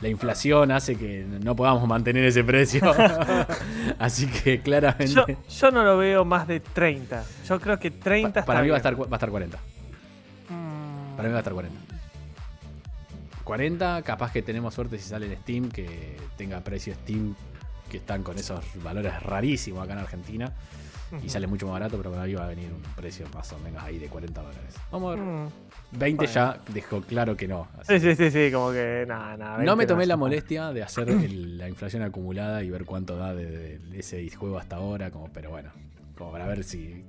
la inflación hace que no podamos mantener ese precio. Así que claramente...
Yo, yo no lo veo más de 30. Yo creo que 30
pa-
está
para mí va a, estar, va a estar 40.
Mm,
Para mí va a estar 40. 40, capaz que tenemos suerte si sale en Steam, que tenga precio Steam, que están con esos valores rarísimos acá en Argentina. Y sale mucho más barato, pero para mí va a venir un precio más o menos ahí de 40 dólares. Vamos a ver.
Mm.
20
bueno.
ya dejó claro que no. así
Sí, sí, sí, sí, como que nada, nada.
no me tomé la molestia de hacer el- la inflación acumulada y ver cuánto da de, de ese juego hasta ahora, como, pero bueno, como para ver si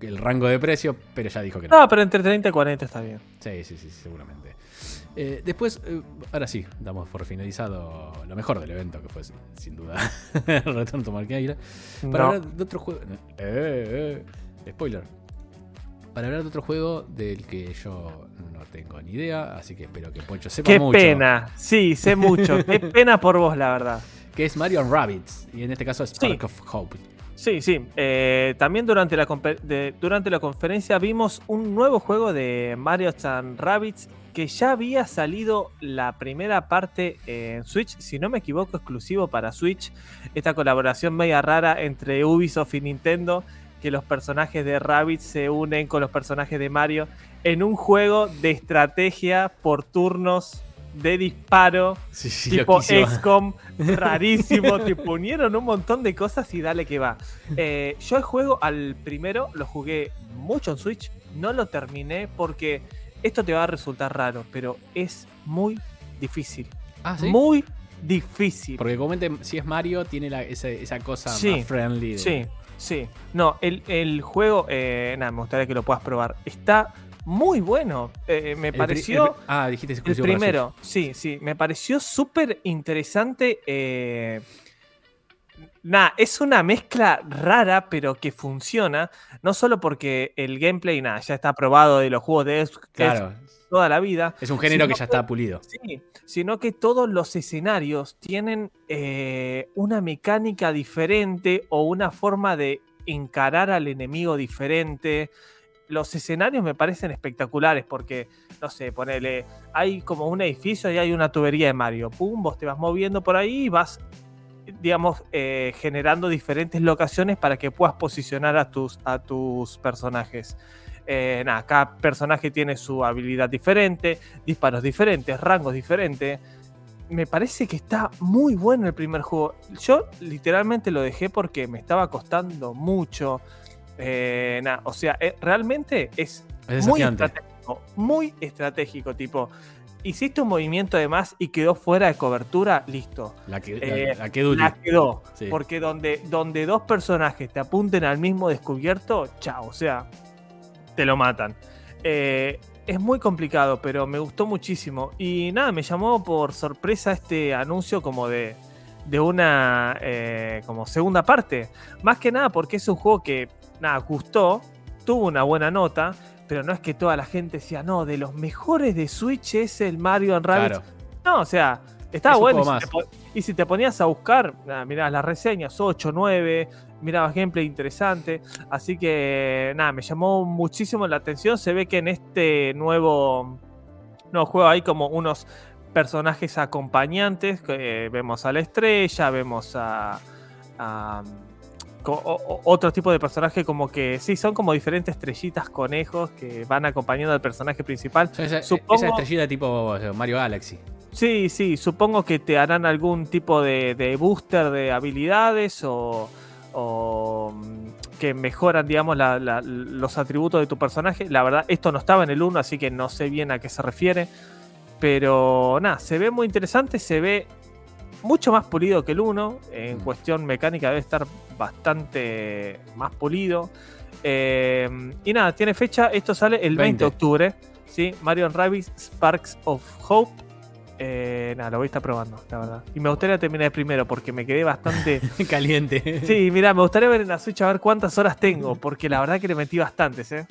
el rango de precio, pero ya dijo que no.
No, pero entre 30 y 40 está bien.
Sí, sí, sí, seguramente. Eh, después, eh, ahora sí, damos por finalizado lo mejor del evento, que fue sin, duda Return to Monkey Island. Para
No.
hablar de otro juego. Eh, eh, spoiler. Para hablar de otro juego del que yo no tengo ni idea, así que espero que Poncho sepa
Qué
mucho.
pena. Sí, sé mucho. Qué pena por vos, la verdad.
Que es Mario and Rabbids, y en este caso es Spark of Hope.
Sí, sí. Eh, también durante la, de- durante la conferencia vimos un nuevo juego de Mario and Rabbids que ya había salido la primera parte en Switch, si no me equivoco, exclusivo para Switch. Esta colaboración media rara entre Ubisoft y Nintendo, que los personajes de Rabbids se unen con los personajes de Mario en un juego de estrategia por turnos de disparo
Sí, sí,
tipo. XCOM, rarísimo, te ponieron un montón de cosas y dale que va. Eh, yo el juego al primero lo jugué mucho en Switch, no lo terminé porque esto te va a resultar raro, pero es muy difícil.
Ah, ¿sí?
Muy difícil.
Porque comente, si es Mario, tiene la- esa, esa cosa
Sí,
más friendly. de-
Sí, sí. No, el, el juego, eh, nada, me gustaría que lo puedas probar. Está muy bueno. Eh, me
El pri-
pareció...
el ah, dijiste
El primero, sí, sí, me pareció súper interesante. eh, Nada, es una mezcla rara, pero que funciona. No solo porque el gameplay, nada, ya está probado de los juegos de Xbox
Switch. Claro,
toda la vida.
es un género que ya está pulido.
Sí, sino que todos los escenarios tienen eh, una mecánica diferente o una forma de encarar al enemigo diferente. Los escenarios me parecen espectaculares porque, no sé, ponele, hay como un edificio y hay una tubería de Mario. Pum, vos te vas moviendo por ahí y vas, digamos, eh, generando diferentes locaciones para que puedas posicionar a tus, a tus personajes. Eh, nada, cada personaje tiene su habilidad diferente, disparos diferentes, rangos diferentes. Me parece que está muy bueno el primer juego. Yo literalmente lo dejé porque me estaba costando mucho. Eh, nada, o sea, eh, realmente es
Es
muy estratégico. Muy estratégico, tipo. Hiciste un movimiento de más y quedó fuera de cobertura, listo.
La que,
Eh,
la, la que Duli.
La quedó.
Sí.
Porque donde, donde dos personajes te apunten al mismo descubierto, chao, o sea, te lo matan. Eh, es muy complicado, pero me gustó muchísimo. Y nada, me llamó por sorpresa este anuncio como de, de una eh, como segunda parte. Más que nada porque es un juego que, nada, gustó, tuvo una buena nota, pero no es que toda la gente decía, no, de los mejores de Switch es el Mario and Rabbids.
Claro.
No, o sea, Estaba
Es
bueno. Y si,
más.
te y si te ponías a buscar, nada, mirabas las reseñas, 8, 9, mirabas gameplay interesante. Así que, nada, me llamó muchísimo la atención. Se ve que en este nuevo, nuevo juego hay como unos personajes acompañantes. que, eh, vemos a la estrella, vemos a. otro tipo de personaje como que sí, son como diferentes estrellitas conejos que van acompañando al personaje principal.
Esa,
Supongo-
esa estrellita tipo eh, Mario Galaxy.
Sí, sí, supongo que te harán algún tipo de, de booster de habilidades o, o, mm, que mejoran, digamos, la- la- los atributos de tu personaje. La verdad, esto no estaba en el 1, así que no sé bien a qué se refiere. Pero nada, se ve muy interesante, se ve mucho más pulido que el 1. En
Mm.
cuestión mecánica debe estar bastante más pulido. Eh, y nada, tiene fecha, esto sale el 20,
20.
de octubre. ¿sí? Mario Rabbids Sparks of Hope. Eh, nada, lo voy a estar probando, la verdad. Y me gustaría terminar primero porque me quedé bastante.
Caliente.
Sí, mira, me gustaría ver en la Switch a ver cuántas horas tengo, porque la verdad que le metí bastantes, ¿eh?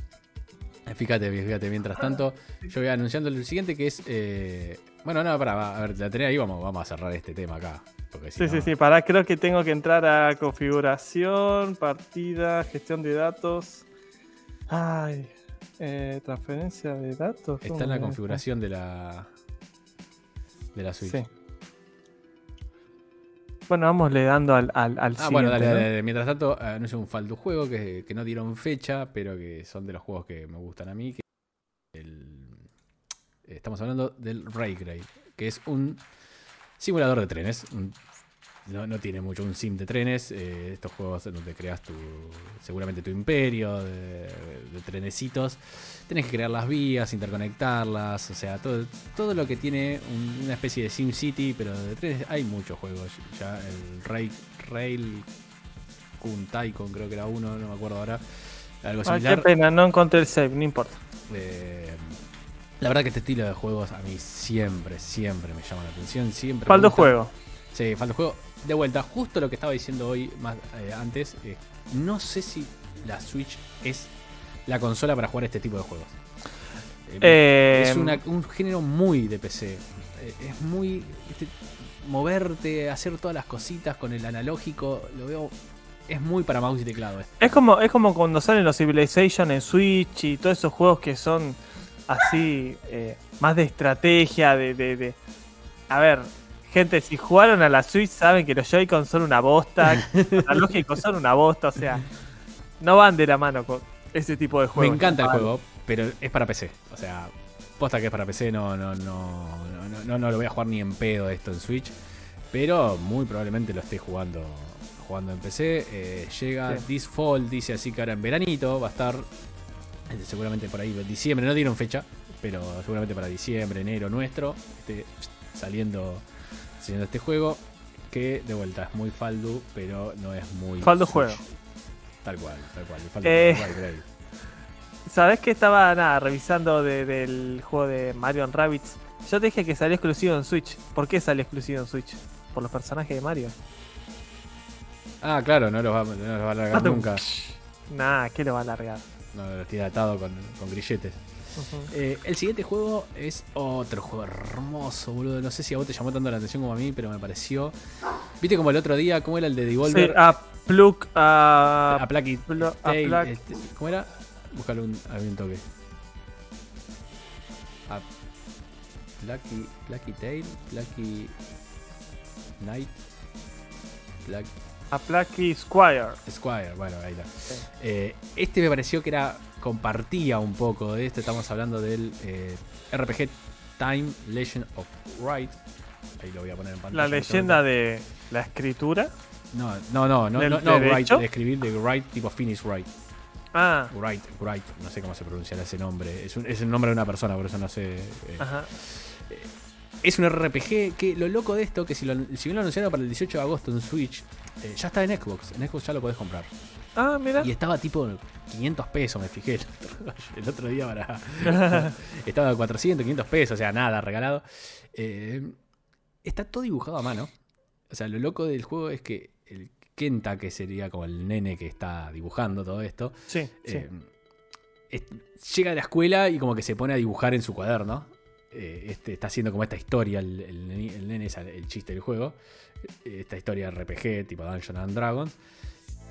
Fíjate, fíjate, mientras tanto, yo voy anunciando el siguiente que es. eh, bueno, no, para, a ver, la tenés ahí, vamos, vamos a cerrar este tema acá. Porque si
Sí,
no-
sí, sí, pará, creo que tengo que entrar a configuración, partida, gestión de datos. Ay, eh, transferencia de datos.
Está
¿cómo
en la configuración de la. de la Switch.
Sí. Bueno, vamos le dando al, al, al
Ah, bueno, dale. Mientras tanto, anuncio un faldo juego que, que no dieron fecha, pero que son de los juegos que me gustan a mí. que estamos hablando del Raygrade, que es un simulador de trenes. un- no, no tiene mucho un sim de trenes. eh, estos juegos en donde creas tu, seguramente tu imperio de, de trenecitos. Tenés que crear las vías, interconectarlas, o sea, todo, todo lo que tiene un- una especie de Sim City, pero de trenes hay muchos juegos. Ya el Rail, Rail Kun Taikon creo que era uno, no me acuerdo ahora. Algo
Ah, qué
similar.
pena, no encontré el save, no importa.
Eh, la verdad que este estilo de juegos a mí siempre, siempre me llama la atención. Siempre gusta.
juego.
Sí, falta juego. De vuelta, justo lo que estaba diciendo hoy más eh, antes. eh, no sé si la Switch es la consola para jugar este tipo de juegos. Eh,
Eh,
es una- un género muy de PC. Eh, Es muy. viste, moverte, hacer todas las cositas con el analógico. Lo veo. Es muy para mouse y teclado.
Es como, es como cuando salen los Civilization en Switch y todos esos juegos que son así, eh, más de estrategia, de, de, de- A ver, gente, si jugaron a la Switch saben que los Joy-Con son una bosta, los analógicos son una bosta, o sea, no van de la mano con ese tipo de
Me
juegos.
encanta el juego, pero es para PC. O sea, posta que es para PC, no, no, no, no, no, no lo voy a jugar ni en pedo esto en Switch. Pero muy probablemente lo esté jugando, jugando en PC. Eh, llega
Sí.
This Fall, dice así que ahora en veranito. Va a estar seguramente por ahí diciembre. No dieron fecha, pero seguramente para diciembre, enero nuestro. Esté saliendo, saliendo este juego. Que de vuelta es muy Faldu, pero no es muy.
Faldo
Switch.
juego.
Tal cual, tal cual. Faldu
Eh,
right.
¿Sabés que estaba nada, revisando de- del juego de Mario Rabbits? Yo te dije que salió exclusivo en Switch. ¿Por qué salió exclusivo en Switch? Por los personajes de Mario.
Ah, claro, no los va, no los va a largar
Matum.
nunca.
Nah, ¿qué lo va a alargar?
No los tiene atado con, con grilletes. Eh, el siguiente juego es otro juego hermoso, boludo. No sé si a vos te llamó tanto la atención como a mí, pero me pareció. ¿Viste como el otro día? ¿Cómo era el de
Sí,
Devolver?
a Plug, a...
a Plucky
a
este, ¿Cómo era? Búscalo un, a un toque. A Plucky, Plucky Tail, Plucky Knight, Pluck
a Plucky Squire.
Squire, bueno, ahí está. Eh, este me pareció que era. compartía un poco de esto. Estamos hablando del eh, RPG Time Legend of Right. Ahí lo voy a poner en pantalla.
La leyenda de la escritura.
No, no, no, no,
¿Del
no, no de escribir de Wright, tipo Finish Wright.
Ah,
Wright, Wright, no sé cómo se pronunciará ese nombre. Es, un- es el nombre de una persona, por eso no sé. eh.
ajá.
Es un RPG que lo loco de esto, que si, lo, si bien lo anunciaron para el 18 de agosto en Switch, eh, ya está en Xbox. En Xbox ya lo podés comprar.
Ah, mira.
Y estaba tipo 500 pesos, me fijé el otro, el otro día para... estaba 400, 500 pesos, o sea, nada, regalado. Eh, está todo dibujado a mano. O sea, lo loco del juego es que el Kenta, que sería como el nene que está dibujando todo esto,
Sí, sí.
eh, es- llega a la escuela y como que se pone a dibujar en su cuaderno. eh, este, está haciendo como esta historia, el, el, el nene es el chiste del juego, esta historia RPG tipo Dungeons and Dragons,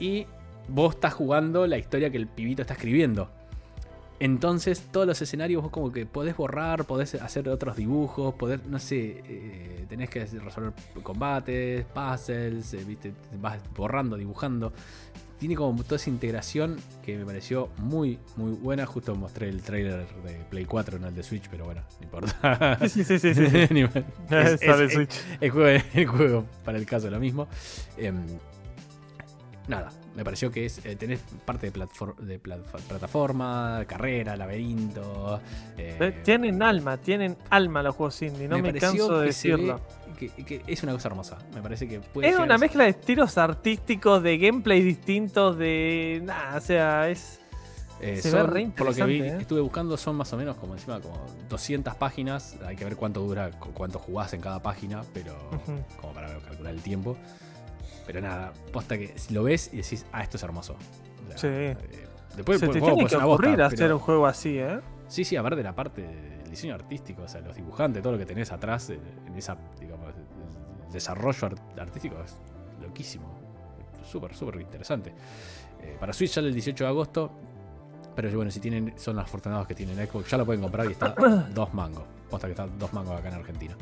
y vos estás jugando la historia que el pibito está escribiendo. Entonces todos los escenarios vos como que podés borrar, podés hacer otros dibujos, poder, no sé, eh, tenés que resolver combates, puzzles, eh, ¿viste? vas borrando, dibujando. Tiene como toda esa integración que me pareció muy, muy buena. Justo mostré el trailer de Play 4, no el de Switch, pero bueno, no importa.
Sí, sí, sí. sí,
es-
Es- Switch.
el juego, el juego para el caso lo mismo. Em, nada, me pareció que es. eh, tenés parte de, de plat- plataforma, carrera, laberinto. eh,
Eh, Tienen alma, tienen alma los juegos indie, no me, canso de
ve-
decirlo.
que, que es una cosa hermosa. Me parece que puede
Es una
a
mezcla de estilos artísticos, de gameplay distintos, de. Nada, o sea, es.
Eh,
Se ve
son,
re
por lo que vi,
¿eh?
estuve buscando, son más o menos como encima como 200 páginas. Hay que ver cuánto dura, cu- cuánto jugás en cada página, pero como para calcular el tiempo. Pero nada, posta que lo ves y decís, ah, esto es hermoso. O sea,
Sí.
eh, después
Se te tiene que
bosta,
ocurrir
pero-
hacer un juego así, ¿eh?
Sí, sí, aparte de la parte del diseño artístico, o sea, los dibujantes, todo lo que tenés atrás eh, en esa, digamos, el desarrollo art- artístico es loquísimo. Súper, súper interesante. Eh, para Switch sale el 18 de agosto, pero bueno, si tienen, son los afortunados que tienen Xbox, ya lo pueden comprar y está dos mangos. Posta que está dos mangos acá en Argentina.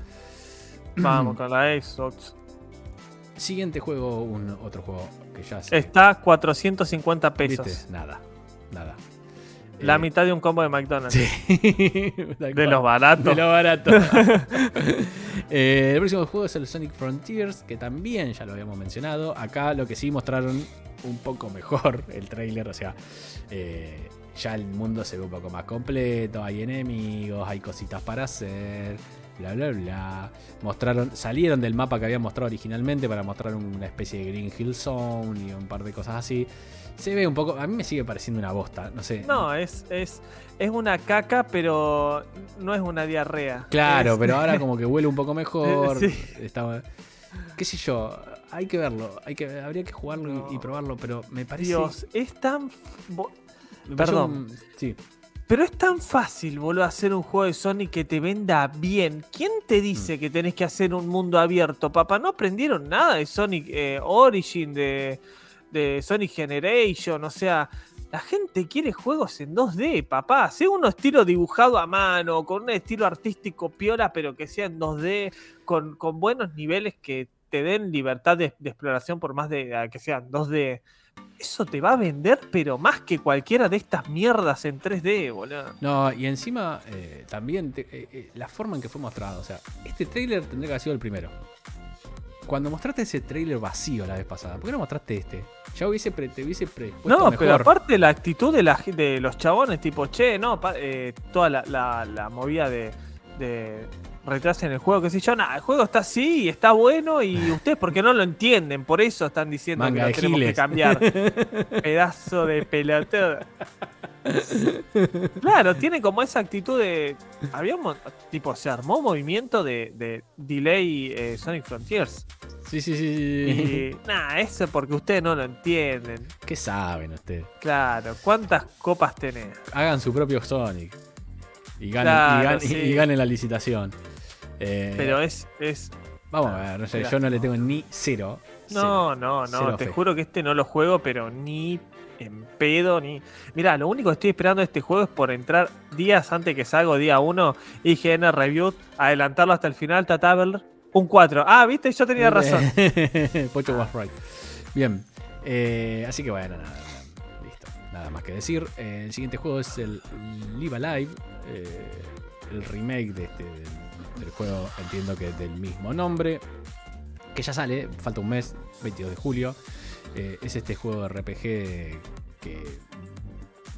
Vamos con la Xbox.
Siguiente juego, un otro juego que ya se.
Está 450 pesos.
¿Viste? Nada, nada.
La
Eh,
mitad de un combo de McDonald's.
Sí.
De los baratos.
De lo barato. Eh, el próximo juego es el Sonic Frontiers, que también ya lo habíamos mencionado. Acá lo que sí mostraron un poco mejor el trailer, o sea, eh, ya el mundo se ve un poco más completo, hay enemigos, hay cositas para hacer, bla bla bla. Mostraron, salieron del mapa que habían mostrado originalmente para mostrar una especie de Green Hill Zone y un par de cosas así. Se ve un poco, a mí me sigue pareciendo una bosta, no sé.
No, es, es, es una caca, pero no es una diarrea.
Claro,
Es-
pero ahora como que huele un poco mejor.
Sí.
Está, qué sé yo, hay que verlo, hay que, habría que jugarlo y-
No.
y, probarlo, pero me parece.
Dios, es tan.
me
perdón.
un- sí,
Pero es tan fácil, boludo, hacer un juego de Sonic que te venda bien. ¿Quién te
Mm.
dice que tenés que hacer un mundo abierto, papá? No aprendieron nada de Sonic eh, Origin, de, de Sonic Generation. O sea, la gente quiere juegos en 2D, papá. Hacé uno estilo dibujado a mano, con un estilo artístico piola, pero que sea en 2D, con, con buenos niveles que te den libertad de, de exploración por más de que sean 2D. Eso te va a vender, pero más que cualquiera de estas mierdas en 3D, boludo.
No, y encima eh, también te- eh, eh, la forma en que fue mostrado. O sea, este trailer tendría que haber sido el primero. Cuando mostraste ese trailer vacío la vez pasada, ¿por qué no mostraste este? Ya hubiese pre- te hubiese
No,
mejor.
pero aparte la actitud de, la, gen- de los chabones, tipo, che, no, pa- toda la, la- la movida de, de retraso en el juego, que sé yo, nada, el juego está así y está bueno y ustedes porque no lo entienden, por eso están diciendo
Manga
que lo tenemos que cambiar. Pedazo de pelotudo. Claro, tiene como esa actitud de. Había un tipo, se armó movimiento de, de delay eh, Sonic Frontiers.
Sí, sí, sí, sí.
Y nada, eso porque ustedes no lo entienden.
¿Qué saben ustedes?
Claro, ¿cuántas copas tenés?
Hagan su propio Sonic. Y ganen,
Claro,
y ganen-
sí.
y ganen la licitación. Eh,
Pero es. es
Vamos a ver, no sé, yo no le tengo ni cero.
no,
cero.
no,
Cero
no. Te
fe.
juro que este no lo juego, pero ni en pedo, ni. Mira, lo único que estoy esperando de este juego es por entrar días antes que salga, día 1, IGN Review, adelantarlo hasta el final, Tataber, un 4. Ah, viste, yo tenía razón.
Pocho was right. Bien. eh, así que bueno, nada, listo. Nada más que decir. Eh, el siguiente juego es el Live Alive. eh, el remake de este, del juego, entiendo que del mismo nombre. Que ya sale, falta un mes, 22 de julio. Eh, es este juego de RPG que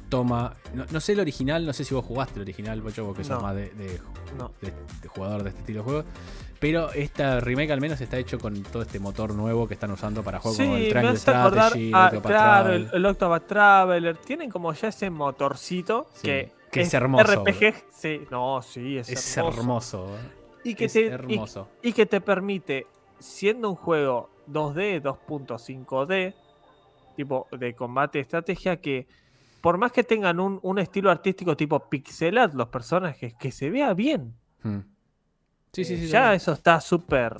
toma. No, no sé el original, no sé si vos jugaste el original, Pocho, vos que sos
No.
más de, de
No.
de, de jugador de este estilo de juego. Pero esta remake al menos está hecho con todo este motor nuevo que están usando para juegos
Sí,
como el Triangle Strategy,
a-
el Octopath
claro, el,
Travel.
el Octopath Traveler. Tienen como ya ese motorcito
Sí,
que,
que es hermoso,
RPG, sí, no, sí, es,
Es
hermoso.
hermoso.
Y que,
es
te,
hermoso.
y que te permite, siendo un juego 2D, 2.5D, tipo de combate estrategia, que por más que tengan un, un estilo artístico tipo pixel art los personajes, que se vea bien.
Mm. Sí, sí,
Eh,
sí.
ya
también.
eso está súper.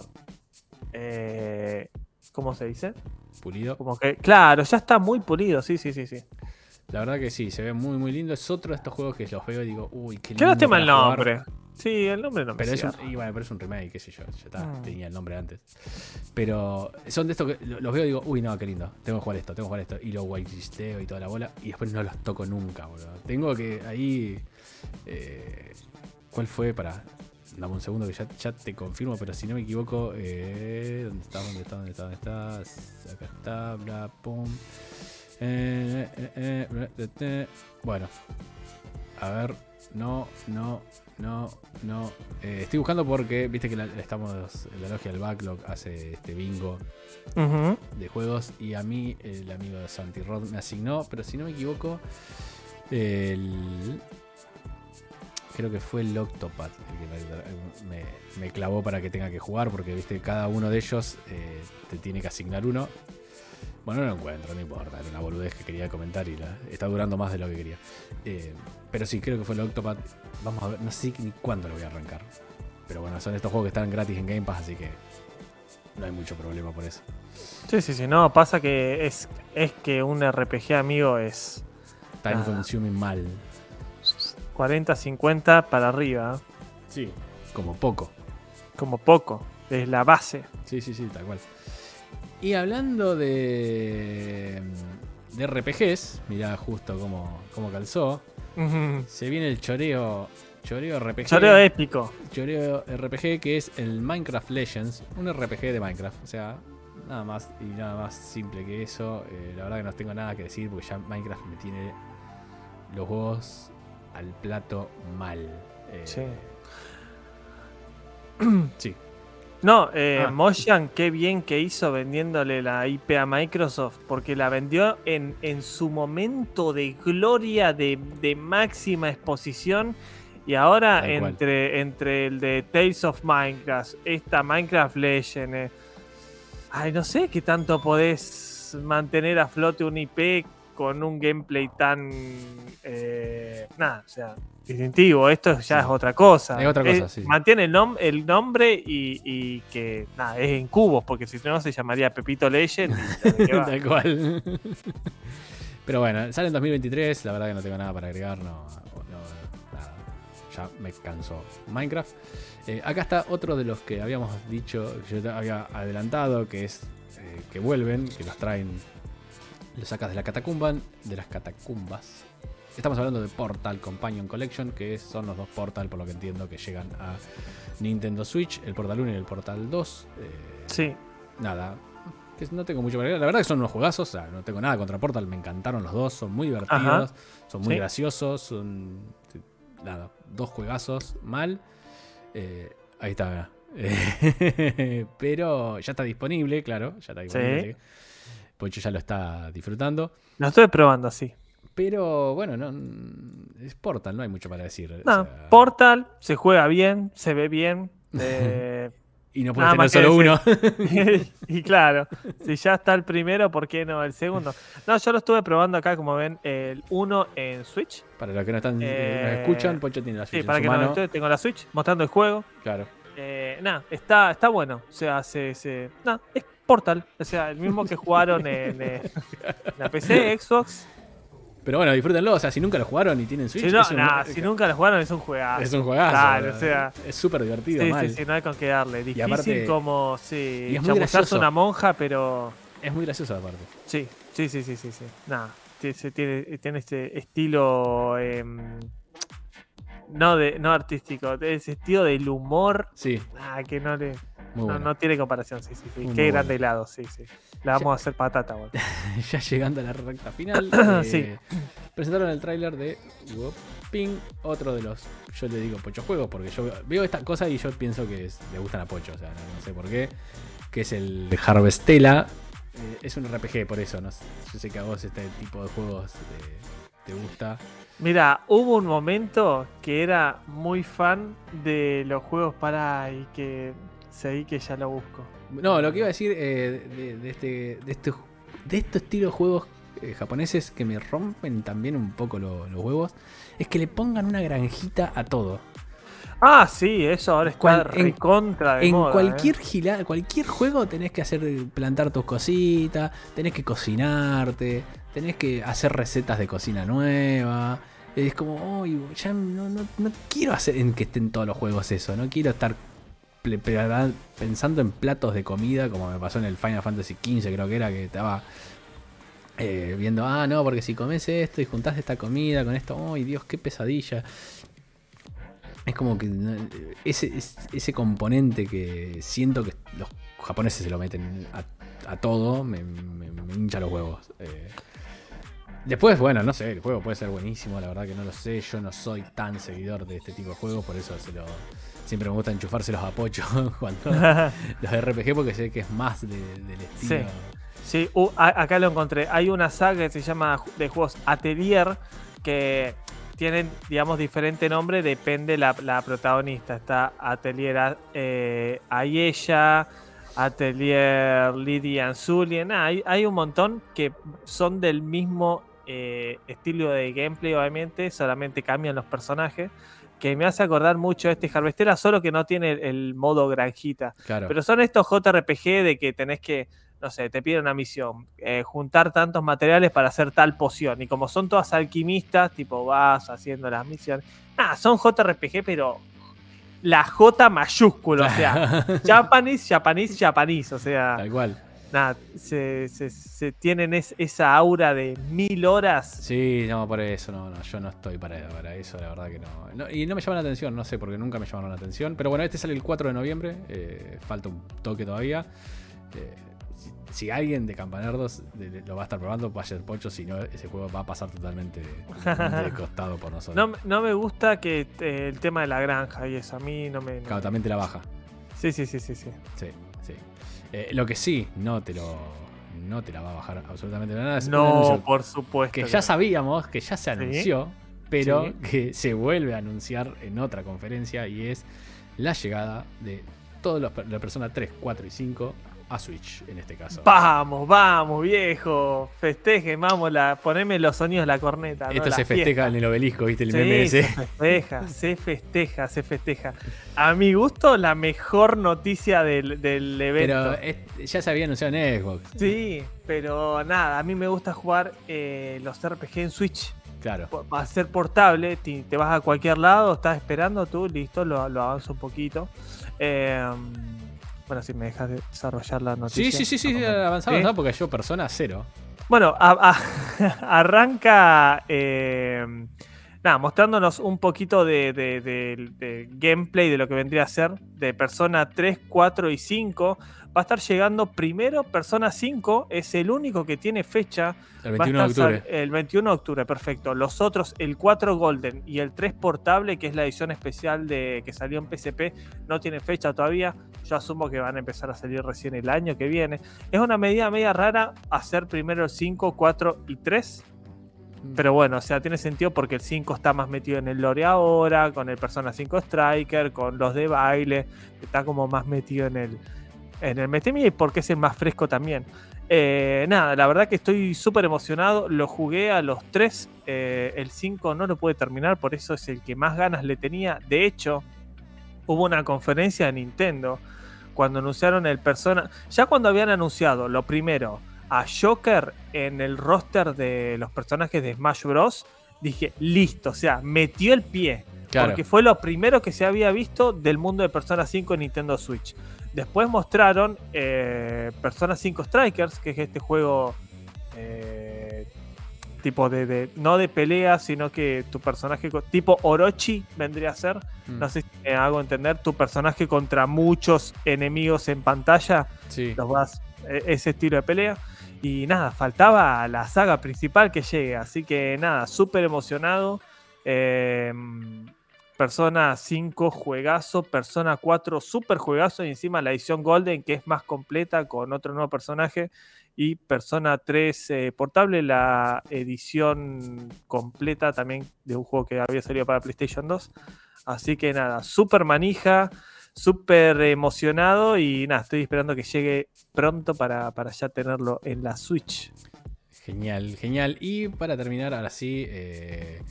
eh, ¿Cómo se dice?
Pulido.
Como que, claro, ya está muy pulido, sí, sí, sí, sí.
La verdad que sí, se ve muy, muy lindo. Es otro de estos juegos que los veo y digo, uy, qué lindo.
Qué lástima el nombre. Sí, el nombre no me
Pero es, un,
cierra.
y bueno, pero es un remake, qué sé yo. Ya está,
Mm.
tenía el nombre antes. Pero son de estos que lo- los veo y digo, uy, no, qué lindo. Tengo que jugar esto, tengo que jugar esto. Y lo whitelisteo y toda la bola. Y después no los toco nunca, boludo. Tengo que ahí. eh, ¿Cuál fue? Para. Dame un segundo que ya, ya te confirmo, pero si no me equivoco. Eh, ¿Dónde está? ¿Dónde está? ¿Dónde está? ¿Dónde está? Acá está, bla, pum. Eh, eh, eh. Bueno, a ver, no, no, no, no. Estoy buscando porque, viste que la, estamos, la logia del backlog hace este bingo de juegos y a mí el amigo de Santi Rod me asignó, pero si no me equivoco, el... Creo que fue el Octopath el que me, me- clavó para que tenga que jugar, porque viste, cada uno de ellos te tiene que asignar uno. Bueno, no lo encuentro, no importa, era una boludez que quería comentar y la, está durando más de lo que quería. Eh, pero sí, creo que fue el Octopath. Vamos a ver, no sé ni cuándo lo voy a arrancar. Pero bueno, son estos juegos que están gratis en Game Pass, así que no hay mucho problema por eso.
Sí, sí, sí. No, pasa que es, es que un RPG amigo es
Time
Ah.
consuming mal.
40, 50 para arriba.
Sí. Como poco.
Como poco. Es la base.
Sí, sí, sí, tal cual. Y hablando de, de RPGs, mirá justo cómo, cómo calzó. Se viene el choreo. Choreo RPG.
Choreo épico.
Choreo RPG que es el Minecraft Legends. Un RPG de Minecraft. O sea, nada más y nada más simple que eso. Eh, la verdad que no tengo nada que decir porque ya Minecraft me tiene los juegos al plato mal. Eh,
Sí.
Sí.
No, eh,
Ah.
Qué bien que hizo vendiéndole la IP a Microsoft, porque la vendió en, en su momento de gloria, de, de máxima exposición. Y ahora
Tal cual.
entre, entre el de Tales of Minecraft, esta Minecraft Legend, eh, ay, no sé qué tanto podés mantener a flote un IP con un gameplay tan... eh, nada, o sea, distintivo. Esto ya
Sí.
es otra cosa.
Es otra cosa, sí.
Mantiene el, nom- el nombre y, y que, nada, es en cubos, porque si no se llamaría Pepito Legend.
Tal cual. Pero bueno, sale en 2023. La verdad que no tengo nada para agregar. No, no, nada. Ya me cansó Minecraft. Eh, acá está otro de los que habíamos dicho, yo había adelantado, que es eh, que vuelven, que los traen, los sacas de la catacumba, de las catacumbas. Estamos hablando de Portal Companion Collection, que son los dos Portal, por lo que entiendo, que llegan a Nintendo Switch, el Portal 1 y el Portal 2. Eh,
Sí,
nada. Que no tengo mucho para. La verdad que son unos juegazos. O sea, no tengo nada contra Portal. Me encantaron los dos. Son muy divertidos.
Ajá.
Son muy
Sí.
graciosos. Son. Nada. Dos juegazos. Mal. Eh, ahí está. Eh, pero ya está disponible, claro. Ya está disponible.
Sí.
Pocho ya lo está disfrutando.
lo estoy probando así.
Pero bueno, no, es Portal, no hay mucho para decir. o
No,
sea,
Portal se juega bien, se ve bien. eh,
y no puede
nada
tener solo uno.
y claro, si ya está el primero, ¿por qué no el segundo? No, yo lo estuve probando acá, como ven, el 1 en Switch.
para los que no están, eh, nos
Eh,
escuchan, Pocho tiene la Switch
Sí,
en
para
su
que no
mano.
estoy, tengo la Switch mostrando el juego.
Claro.
Eh, nada, está, está bueno. O sea, se, se, nah, es Portal. O sea, el mismo que jugaron en, eh, la PC, Xbox.
Pero bueno, disfrútenlo. O sea, si nunca lo jugaron y tienen Switch,
Si, no,
es, un,
nah, si nunca lo jugaron, es un juegazo.
es un juegazo.
Claro, o sea.
es súper divertido.
Sí,
mal.
sí, sí, no hay con qué darle. Difícil
aparte-
como, sí,
y es muy gracioso.
una monja, pero
Es muy gracioso aparte.
sí, sí, sí, sí, sí, sí. Nada, tiene, tiene, este estilo, em, no de, no artístico, ese estilo del humor,
Sí,
ah, que no le,
muy
no,
bueno.
no tiene comparación, sí, sí, sí.
Muy,
Qué
muy
grande
bueno.
helado, sí, sí. La vamos a hacer patata, boludo.
ya llegando a la recta final, eh,
Sí.
presentaron el tráiler de Ping, otro de los, yo le digo Pocho Juegos, porque yo veo esta cosa y yo pienso que es- le gustan a Pocho, o sea, no, no sé por qué, que es el Harvestella. Eh, es un RPG, por eso, ¿no? sé- yo sé que a vos este tipo de juegos eh, te gusta.
Mira, hubo un momento que era muy fan de los juegos para y que seguí que ya lo busco.
No, lo que iba a decir eh, de, de este, de, este, de estilo de juegos eh, japoneses que me rompen también un poco lo- los huevos, es que le pongan una granjita a todo.
Ah, sí, eso ahora está
Cual- en-
recontra de
En
moda,
cualquier
¿eh?
gila- cualquier juego tenés que hacer plantar tus cositas, tenés que cocinarte, tenés que hacer recetas de cocina nueva. Es como, "Uy, ya no, no- no quiero hacer en que estén todos los juegos eso, no quiero estar pensando en platos de comida como me pasó en el Final Fantasy XV creo que era que estaba eh, viendo, ah, no, porque si comes esto y juntás esta comida con esto, ¡ay Dios, qué pesadilla! Es como que ese, es- ese componente que siento que los japoneses se lo meten a, todo, me hincha los huevos. Eh, después, bueno, no sé, el juego puede ser buenísimo, la verdad que no lo sé. Yo no soy tan seguidor de este tipo de juegos, por eso se lo, siempre me gusta enchufárselos a pocho cuando los RPG, porque sé que es más de- del estilo.
Sí, uh, a- acá lo encontré. Hay una saga que se llama de juegos Atelier que tienen, digamos, diferente nombre, depende la, la protagonista. Está Atelier eh, Ayesha, Atelier Lydia Anzulien. Ah, hay, hay un montón que son del mismo eh, estilo de gameplay, obviamente, solamente cambian los personajes. Que me hace acordar mucho a este Harvestera, solo que no tiene el, el modo granjita.
Claro.
Pero son estos JRPG de que tenés que, no sé, te piden una misión, eh, juntar tantos materiales para hacer tal poción. Y como son todas alquimistas, tipo vas haciendo las misiones. Ah, son JRPG, pero la J mayúscula, o sea, Japanese, Japanese, Japanese. O sea,
Tal cual.
Nada, se, se- se tienen es- esa aura de mil horas.
Sí, no, por eso, no, no, yo no estoy para, para eso, la verdad que no. No, Y no me llama la atención, no sé, porque nunca me llamaron la atención. Pero bueno, este sale el 4 de noviembre, eh, falta un toque todavía. Eh, si, si alguien de de- lo va a estar probando, vaya el pocho, si no, ese juego va a pasar totalmente de, de costado por nosotros.
No, me- no me gusta que eh, el tema de la granja y eso, a mí no me... no-
Claro, también te la baja.
Sí, sí, sí, sí, sí.
Sí, sí. Eh, lo que sí, no te lo. No te la va a bajar absolutamente nada. es
No, por supuesto.
que ya sabíamos, que ya se anunció, pero
Sí.
que se vuelve a anunciar en otra conferencia y es la llegada de todos los la persona 3, 4 y 5 a Switch en este caso.
Vamos, vamos, viejo. Festejen, vamos, la, poneme los sonidos de la corneta. ¿no?
Esto
La
se festeja
fiesta.
en el obelisco, ¿viste? El
Sí,
meme
se
ese.
festeja, se festeja, se festeja. A mi gusto, la mejor noticia del, del evento.
Pero es- ya se había anunciado en Xbox.
Sí, pero nada, a mí me gusta jugar eh, los RPG en Switch.
Claro.
Va a ser portable, te, te vas a cualquier lado, estás esperando tú, listo, lo, lo avanzo un poquito. Eh, bueno, si me dejas de desarrollar la noticia.
Sí, sí, sí, sí, avanzamos, porque yo persona cero.
Bueno, a- a- arranca eh, nada, mostrándonos un poquito de, de- de- de gameplay de lo que vendría a ser de Persona 3, 4 y 5. Va a estar llegando primero Persona 5, es el único que tiene fecha.
El
Va a
21 de octubre.
El 21 de octubre, perfecto. Los otros, el 4 Golden y el 3 Portable, que es la edición especial de que salió en PSP, no tiene fecha todavía. Yo asumo que van a empezar a salir recién el año que viene. Es una medida media rara hacer primero el 5, 4 y 3. Pero bueno, o sea, tiene sentido porque el 5 está más metido en el lore ahora, con el Persona 5 Striker, con los de baile, está como más metido en el, en el Metemi y porque es el más fresco también. Eh, nada, la verdad que estoy súper emocionado, lo jugué a los 3, el 5 no lo pude terminar, por eso es el que más ganas le tenía. De hecho, hubo una conferencia de Nintendo cuando anunciaron el Persona, ya cuando habían anunciado lo primero a Joker en el roster de los personajes de Smash Bros. Dije, listo, o sea, metió el pie.
Claro.
Porque fue lo primero que se había visto del mundo de Persona 5 en Nintendo Switch. Después mostraron eh, Persona 5 Strikers, que es este juego eh, tipo de, de- no de pelea, sino que tu personaje tipo Orochi vendría a ser.
Mm,
No sé si me hago entender, tu personaje contra muchos enemigos en pantalla
Sí.
los vas e- ese estilo de pelea y nada faltaba la saga principal que llegue así que nada súper emocionado. Eh, Persona 5 juegazo. Persona 4 super juegazo. Y encima la edición Golden que es más completa con otro nuevo personaje. Y Persona 3 eh, portable la edición completa también de un juego que había salido para PlayStation 2 así que nada super manija súper emocionado y nada, estoy esperando que llegue pronto para, para ya tenerlo en la Switch.
Genial, genial. Y para terminar, ahora sí, eh,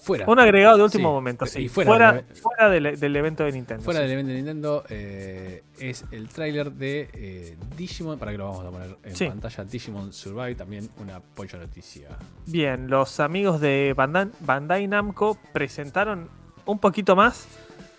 fuera.
Un agregado de último
Sí,
momento,
y
sí.
fuera
Fuera,
del-
fuera del, del evento de Nintendo.
Fuera
sí.
del evento de Nintendo eh, es el tráiler de eh, Digimon, para que lo vamos a poner en
Sí.
pantalla, Digimon Survive, también una pollo noticia.
Bien, los amigos de Bandai, Bandai Namco presentaron un poquito más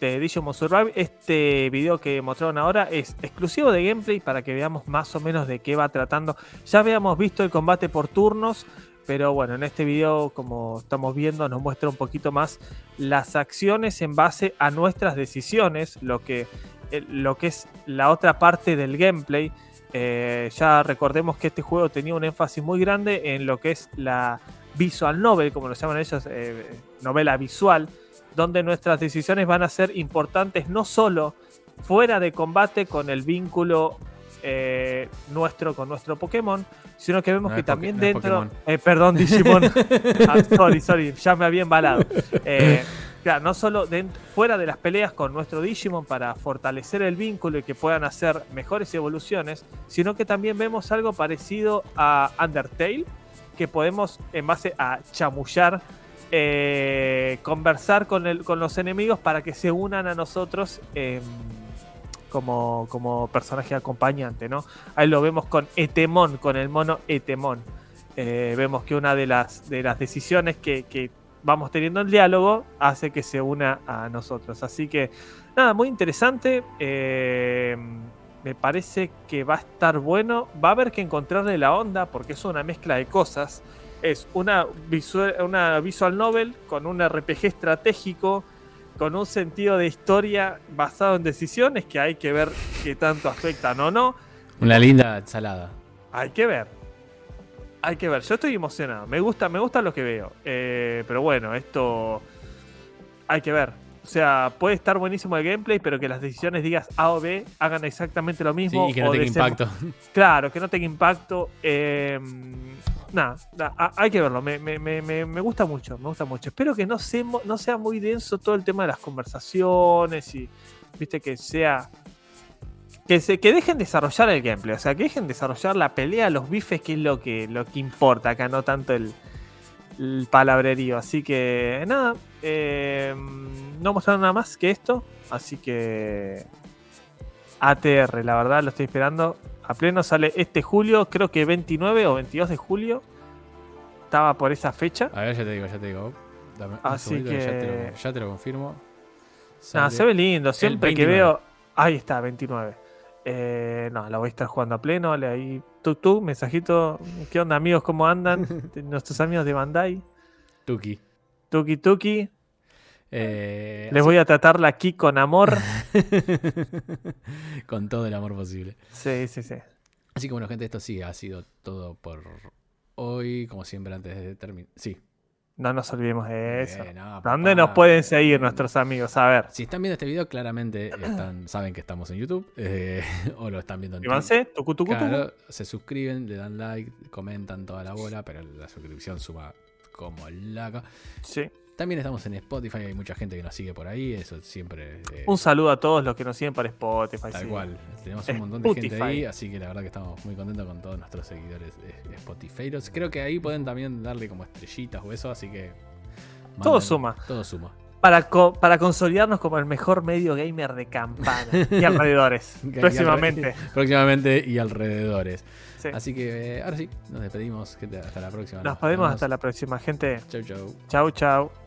de Digimon Survive. Este video que mostraron ahora es exclusivo de gameplay para que veamos más o menos de qué va tratando. Ya habíamos visto el combate por turnos, pero bueno, en este video, como estamos viendo, nos muestra un poquito más las acciones en base a nuestras decisiones, lo que, eh, lo que es la otra parte del gameplay. Eh, ya recordemos que este juego tenía un énfasis muy grande en lo que es la visual novel, como lo llaman ellos, eh, novela visual, donde nuestras decisiones van a ser importantes no solo fuera de combate con el vínculo eh, nuestro con nuestro Pokémon, sino que vemos
No
que también
no
dentro... Eh, perdón, Digimon. Ah, sorry, sorry, ya me había embalado. Eh, Claro, no solo dent- fuera de las peleas con nuestro Digimon para fortalecer el vínculo y que puedan hacer mejores evoluciones, sino que también vemos algo parecido a Undertale, que podemos, en base a chamullar, eh, conversar con, el, con los enemigos para que se unan a nosotros em, como, como personaje acompañante, ¿no? Ahí lo vemos con Etemon, con el mono Etemon. Eh, vemos que una de las, de las decisiones que, vamos teniendo en diálogo hace que se una a nosotros. Así que, nada, muy interesante. Eh, me parece que va a estar bueno. Va a haber que encontrarle la onda porque es una mezcla de cosas. Es una visual, una visual novel con un RPG estratégico, con un sentido de historia basado en decisiones que hay que ver qué tanto afectan o no.
Una linda ensalada.
Hay que ver. Hay que ver. Yo estoy emocionado. Me gusta, me gusta lo que veo. Eh, pero bueno, esto hay que ver. O sea, puede estar buenísimo el gameplay, pero que las decisiones digas A o B hagan exactamente lo
Sí,
mismo.
y que no tenga impacto.
Claro, que no tenga impacto. Eh, nada, nada, ha- hay que verlo. Me, me- me- me- gusta mucho, me gusta mucho. Espero que no, se, no sea muy denso todo el tema de las conversaciones y, viste, que sea... Que, se, que dejen desarrollar el gameplay, o sea, que dejen desarrollar la pelea, los bifes, que es lo que, lo que importa acá, no tanto el, el palabrerío. Así que, nada, eh, no mostraron nada más que esto, así que ATR, la verdad, lo estoy esperando. A pleno sale este julio, creo que 29 o 22 de julio. Estaba por esa fecha.
A ver, ya te digo, ya te digo. Dame
Así
que ya te, lo, ya te lo confirmo.
Se ve lindo. Siempre que
29.
veo. Ahí está, 29. Eh, no, la voy a estar jugando a pleno. Dale ahí. Tú, tú, mensajito. ¿Qué onda, amigos? ¿Cómo andan? Nuestros amigos de Bandai.
Tuki.
Tuki Tuki.
Eh,
Les voy a tratarla aquí con amor.
con todo el amor posible.
Sí, sí, sí.
Así que bueno, gente, esto sí ha sido todo por hoy. Como siempre, antes de terminar. Sí.
No nos olvidemos de eso.
Eh, no,
¿Dónde
papá.
nos pueden seguir nuestros amigos? A ver.
Si están viendo este video, claramente están, saben que estamos en YouTube. eh, o lo están viendo en
tucu.
Claro, se suscriben, le dan like, comentan toda la bola, pero la suscripción suma como laca.
Sí.
También estamos en Spotify, hay mucha gente que nos sigue por ahí, eso siempre eh,
Un saludo a todos los que nos siguen por Spotify.
tal
sí.
cual. Tenemos un montón de gente ahí, así que la verdad que estamos muy contentos con todos nuestros seguidores de Spotify. Creo que ahí pueden también darle como estrellitas o eso, así que
Todo suma.
Todo suma.
Para, co- para consolidarnos como el mejor medio gamer de campana y alrededores. Próximamente.
próximamente y alrededores.
Sí.
Así que eh, ahora sí, nos despedimos, gente. Hasta la próxima.
Nos vemos hasta la próxima, gente.
Chau, chau.
Chau, chau.